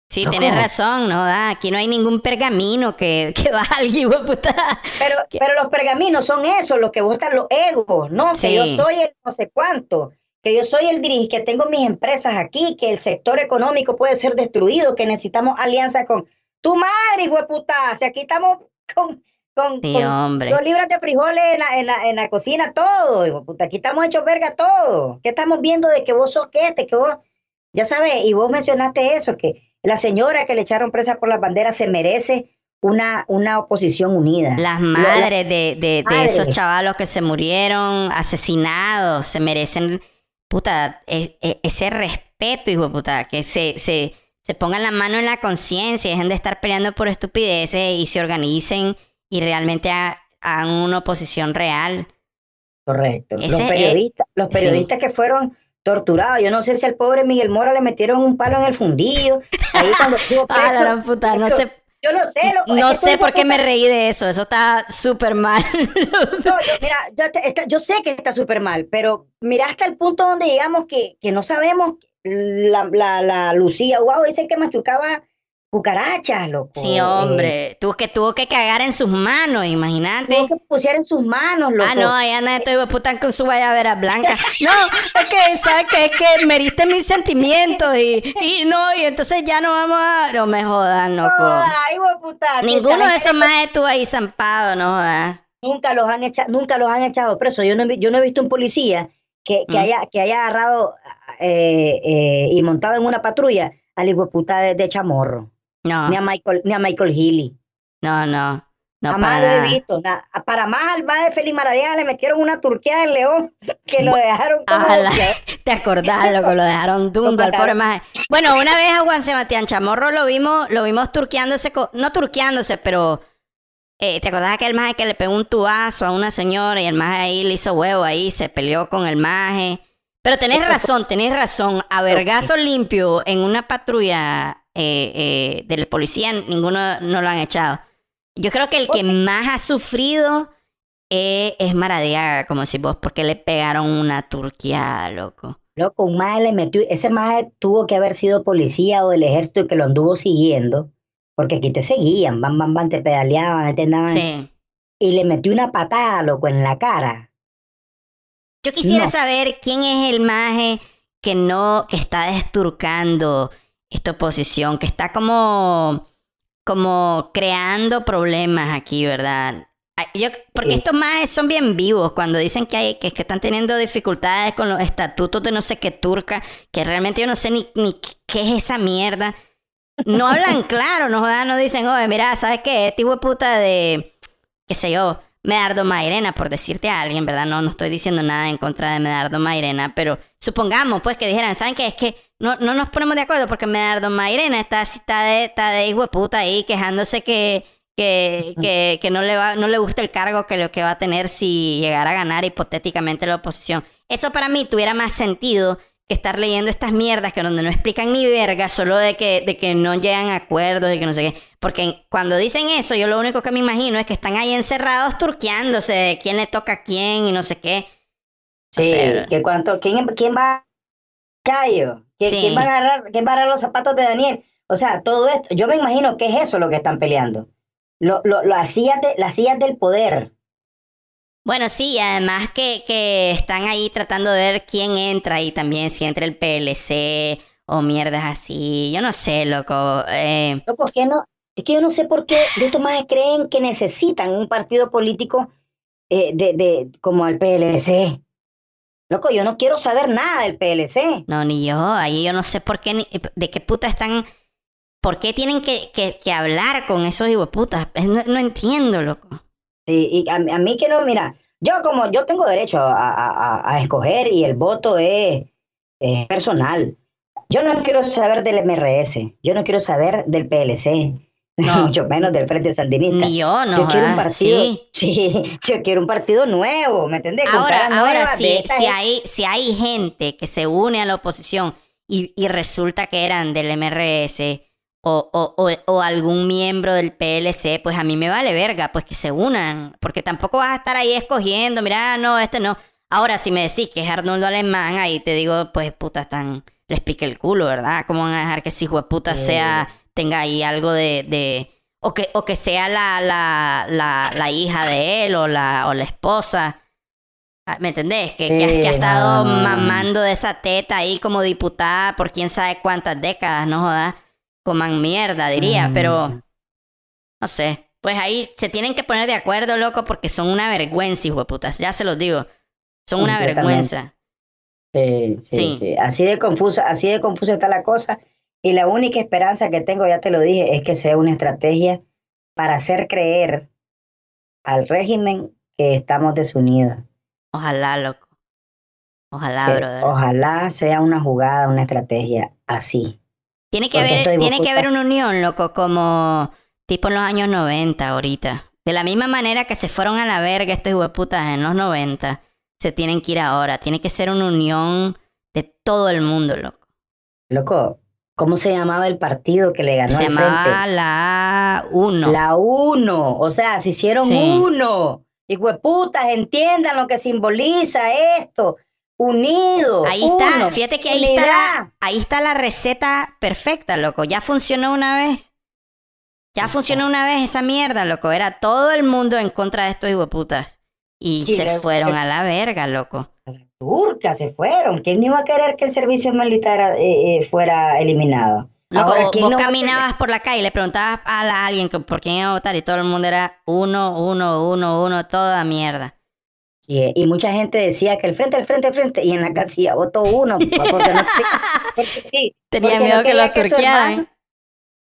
Sí, No. tienes razón, ¿no? Da, aquí no hay ningún pergamino que, que valga, *laughs* puta. Pero, pero los pergaminos son esos, los que votan los egos, ¿no? Que yo soy el no sé cuánto, que yo soy el dirigente, que tengo mis empresas aquí, que el sector económico puede ser destruido, que necesitamos alianza con tu madre, hijo de puta. Si aquí estamos con, con, Sí, con hombre. dos libras de frijoles en la, en la, en la cocina, todo, hijo puta. Aquí estamos hechos verga todo. ¿Qué estamos viendo de que vos sos que este, que vos, ya sabes, y vos mencionaste eso, que la señora que le echaron presa por las banderas se merece una, una oposición unida. Las La- madres de, de, de esos chavalos que se murieron asesinados se merecen, puta, e- e- ese respeto, hijo de puta, que se, se, se pongan la mano en la conciencia, dejen de estar peleando por estupideces y se organicen y realmente hagan una oposición real. Correcto. Los Ese es- periodistas, los sí. periodistas que fueron torturados. Yo no sé si al pobre Miguel Mora le metieron un palo en el fundillo. Ahí cuando *laughs* estuvo Ah, la preso. gran puta, no sé, Yo no sé, es no sé por qué me reí de eso, eso está súper mal. *laughs* no, mira, yo, te- está- yo sé que está súper mal, pero mira hasta el punto donde llegamos que, que no sabemos. La, la, la Lucía, wow, dice que machucaba cucarachas, loco. Sí, Eh, hombre, tuvo que, tuvo que cagar en sus manos, imagínate. tuvo que pusiera en sus manos, loco. Ah, no, ahí anda estos hijos de puta con su guayabera blanca. No, es que, ¿sabes qué? Es que me heriste mis sentimientos y, y no, y entonces ya no vamos a... No me jodan, loco. Ay, hijo de puta, Ninguno de esos más estuvo ahí zampado, no jodas. Nunca los han echado, nunca los han echado presos. Yo no, yo no he visto un policía que, que Mm. haya, que haya agarrado eh, eh, y montado en una patrulla al hijo de puta de, de Chamorro. No, Ni a Michael, ni a Michael Healy. no, no. No, Jamás para lo he visto. na- Para más al de Félix Maradiaga le metieron una turquía en León *laughs* que lo dejaron como *laughs* te acordás, loco, lo dejaron *laughs* dundo al pobre maje. Bueno, una vez a Juan Sebastián Chamorro lo vimos, lo vimos turqueándose, co- no turqueándose, pero eh, ¿te acordás aquel maje que le pegó un tubazo a una señora y el maje ahí le hizo huevo ahí, se peleó con el maje? Pero tenés razón, tenés razón, a vergazo limpio en una patrulla eh, eh, del policía, ninguno no lo han echado. Yo creo que el que más ha sufrido eh, es Maradiaga, como si vos, porque le pegaron una turqueada, loco. Loco, un maje le metió, ese maje tuvo que haber sido policía o del ejército y que lo anduvo siguiendo, porque aquí te seguían, van, van, van, te pedaleaban, te andaban, Sí. y le metió una patada, loco, en la cara. Yo quisiera No. saber quién es el maje que no, que está desturcando esta oposición, que está como, como creando problemas aquí, ¿verdad? Yo, porque estos majes son bien vivos cuando dicen que, hay, que, que están teniendo dificultades con los estatutos de no sé qué turca, que realmente yo no sé ni, ni qué es esa mierda. No hablan *laughs* claro, no, no dicen, oye, mira, ¿sabes qué? Este hijo de puta de, qué sé yo, Medardo Mairena, por decirte a alguien, ¿verdad? No, no estoy diciendo nada en contra de Medardo Mairena, pero supongamos, pues, que dijeran, ¿saben qué? Es que no, no nos ponemos de acuerdo porque Medardo Mairena está, está, de, está de hijo de puta ahí quejándose que, que, que, que no, le va, no le gusta el cargo que lo que va a tener si llegara a ganar hipotéticamente la oposición. Eso para mí tuviera más sentido estar leyendo estas mierdas que donde no explican ni verga, solo de que, de que no llegan a acuerdos y que no sé qué. Porque cuando dicen eso, yo lo único que me imagino es que están ahí encerrados turqueándose de quién le toca a quién y no sé qué. O Sí, sea, que cuánto, ¿quién, quién va? ¿Quién, Sí. quién va a agarrar, quién va a agarrar los zapatos de Daniel? O sea, todo esto, yo me imagino que es eso lo que están peleando. Lo, lo, lo- las, sillas de, las sillas del poder. Bueno, sí, y además que, que están ahí tratando de ver quién entra ahí también, si entra el PLC o mierdas así. Yo no sé, loco. Eh, Loco, es que no, es que yo no sé por qué de estos más creen que necesitan un partido político eh, de, de, como el PLC. Loco, yo no quiero saber nada del PLC. no, ni yo. Ahí yo no sé por qué, ni- de qué puta están. ¿Por qué tienen que, que, que hablar con esos hijueputas? No, no entiendo, loco. Y, y a, a mí que no, mira, yo como yo tengo derecho a, a- a- a escoger y el voto es, es personal. Yo no quiero saber del MRS, yo no quiero saber del PLC, *laughs* No. mucho menos del Frente Sandinista. Ni yo, no. yo quiero un partido, sí. *laughs* sí, yo quiero un partido nuevo, ¿me entiendes? Con Ahora, ahora si, si, hay, si hay gente que se une a la oposición y, y resulta que eran del MRS o, o, o, algún miembro del PLC, pues a mí me vale verga, pues que se unan, porque tampoco vas a estar ahí escogiendo, mira, no, este no. Ahora, si me decís que es Arnoldo Alemán, ahí te digo, pues puta, están, les pique el culo, ¿verdad? ¿Cómo van a dejar que ese hijo de puta sea, tenga ahí algo de... de o que, o que sea la, la, la, la hija de él o la, o la esposa. Ah, ¿Me entendés? Que, que, ha- que ha Sí, estado no, no, no. mamando de esa teta ahí como diputada por quién sabe cuántas décadas, ¿no jodas? Coman mierda, diría, Mm. pero no sé. Pues ahí se tienen que poner de acuerdo, loco, porque son una vergüenza, hijo de putas. Ya se los digo. Son una vergüenza. Sí, sí, Sí. sí. Así de confusa, así de confusa está la cosa. Y la única esperanza que tengo, ya te lo dije, es que sea una estrategia para hacer creer al régimen que estamos desunidos. Ojalá, loco. Ojalá, Que brother. ojalá sea una jugada, una estrategia así. Tiene que haber, tiene que haber una unión, loco, como tipo en los años 90 ahorita. De la misma manera que se fueron a la verga estos hueputas en los 90, se tienen que ir ahora. Tiene que ser una unión de todo el mundo, loco. Loco, ¿cómo se llamaba el partido que le ganó Se al llamaba frente? la 1. La uno. O sea, se hicieron Sí. uno. Y putas, entiendan lo que simboliza esto. Unidos. Ahí está, fíjate que ahí está, la, ahí está la receta perfecta, loco. Ya funcionó una vez. Ya funcionó una vez esa mierda, loco. Era todo el mundo en contra de estos hijueputas. Y se fueron a la verga, loco. turcas se fueron. ¿Quién iba a querer que el servicio militar eh, eh, fuera eliminado? Loco, Ahora, vos- ¿quién vos no caminabas por la calle y le preguntabas a, alguien que por quién iba a votar y todo el mundo era uno, uno, uno, uno, toda mierda. Sí, eh, y mucha gente decía que el frente, el frente, el frente, y en la casilla votó uno, *laughs* porque no porque sí. Tenía porque no miedo que su turquearan. hermano-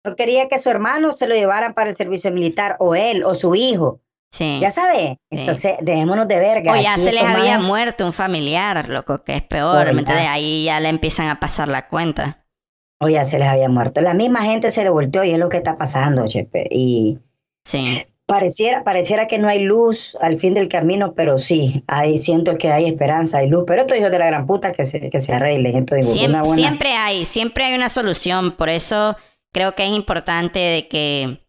no quería que su hermano se lo llevaran para el servicio militar, o él, o su hijo. Sí. Ya sabe. Sí. Entonces, dejémonos de verga. O ya se les había muerto un familiar, loco, que es peor. ¿me. Ahí ya le empiezan a pasar la cuenta. O ya se les había muerto. La misma gente se le volteó y es lo que está pasando, Chepe. Y Sí. Pareciera, pareciera que no hay luz al fin del camino, pero sí, hay, siento que hay esperanza, hay luz. Pero estos hijos de la gran puta que se, que se arreglen. Entonces, Siem- una buena- Siempre hay, siempre hay una solución. Por eso creo que es importante de que,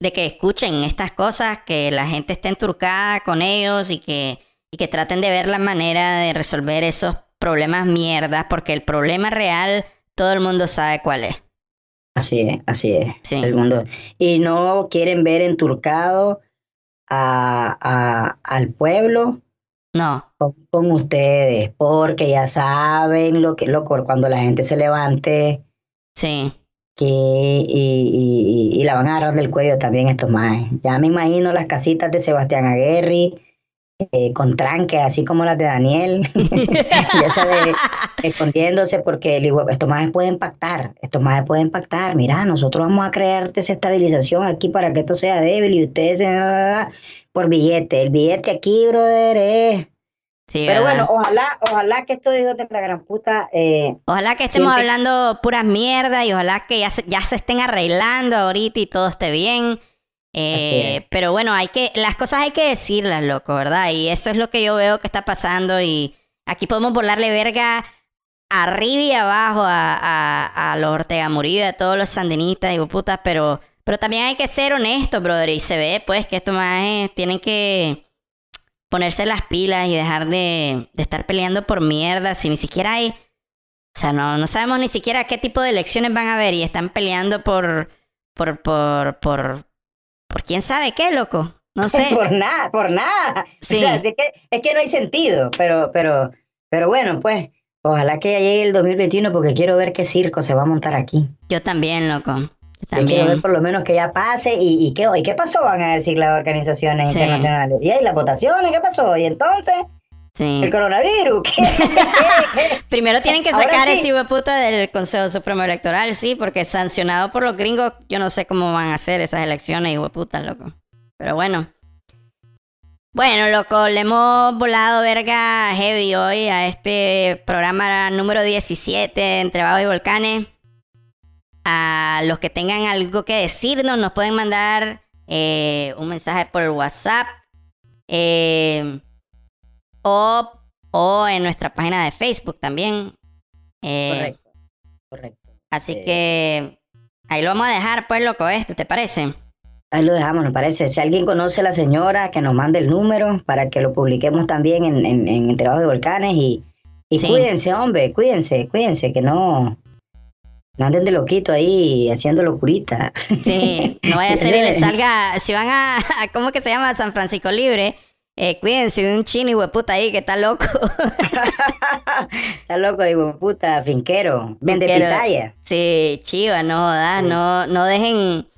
de que escuchen estas cosas, que la gente esté enturcada con ellos y que, y que traten de ver la manera de resolver esos problemas mierdas, porque el problema real todo el mundo sabe cuál es. Así es, así es. Sí. El mundo. Y no quieren ver enturcado a, a- al pueblo No, con, con ustedes, porque ya saben lo que, loco, cuando la gente se levante sí. que, y, y- y- y la van a agarrar del cuello también estos más. Ya me imagino las casitas de Sebastián Aguerri eh, con tranques, así como las de Daniel. *laughs* ya sabes, escondiéndose porque digo, estos más pueden pactar, estos más pueden pactar. Mira, nosotros vamos a crear desestabilización aquí para que esto sea débil y ustedes por billete. El billete aquí, brother, es... Sí, Pero ¿verdad? bueno, ojalá, ojalá que estos hijos de la gran puta eh, Ojalá que estemos Siempre- hablando puras mierdas y ojalá que ya se, ya se estén arreglando ahorita y todo esté bien. Eh, pero bueno, hay que, las cosas hay que decirlas, loco, ¿verdad? Y eso es lo que yo veo que está pasando y aquí podemos volarle verga arriba y abajo a, a, a los Ortega Murillo y a todos los sandinistas y putas, pero, pero también hay que ser honestos, brother, y se ve pues que estos más tienen que ponerse las pilas y dejar de, de estar peleando por mierda si ni siquiera hay... O sea, no, no sabemos ni siquiera qué tipo de elecciones van a haber y están peleando por, por, por, por, por quién sabe qué, loco. No *laughs* sé. Por nada, por nada. Sí. O sea, es que, es que no hay sentido, pero, pero, pero bueno, pues, ojalá que ya llegue el 2021 porque quiero ver qué circo se va a montar aquí. Yo también, loco. Yo Yo quiero ver también. por lo menos que ya pase y, y, qué, y qué pasó, van a decir las organizaciones Sí. internacionales. Y ahí las votaciones, ¿qué pasó? Y entonces, Sí. el coronavirus. *laughs* Primero tienen que sacar sí. ese hijo puta del Consejo Supremo Electoral, sí, porque sancionado por los gringos, yo no sé cómo van a hacer esas elecciones, hijo puta, loco. Pero bueno. Bueno, loco, le hemos volado verga heavy hoy a este programa número 17 entre Vagos y Volcanes. A los que tengan algo que decirnos, nos pueden mandar eh, un mensaje por WhatsApp. eh, o, o en nuestra página de Facebook también. Eh, Correcto, correcto. Así Eh. que ahí lo vamos a dejar, pues, loco, este, ¿te parece? Ahí lo dejamos, me parece. Si alguien conoce a la señora, que nos mande el número para que lo publiquemos también en, en, en Entre Bajos y Volcanes. Y, y Sí. cuídense, hombre, cuídense, cuídense, que no, no anden de loquito ahí haciendo locurita. Sí, no vaya a ser y le Ese- salga, si van a, a- *laughs* ¿cómo que se llama? San Francisco Libre, eh, cuídense de un chino y hueputa ahí que está loco. *laughs* Está loco, digo, puta, finquero, vende Finquero. pitaya. Sí, chiva, no jodas, Sí. no, no dejen,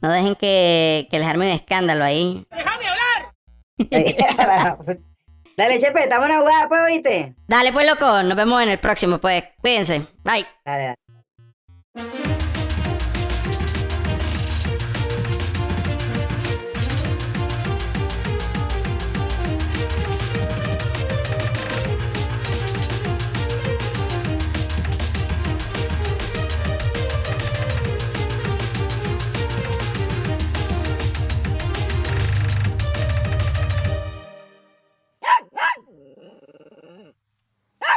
no dejen que, que les arme un escándalo ahí. *laughs* Dale, chepe, estamos en una jugada, pues, oíste. Dale, pues, loco, nos vemos en el próximo, pues, cuídense, bye. Dale, dale.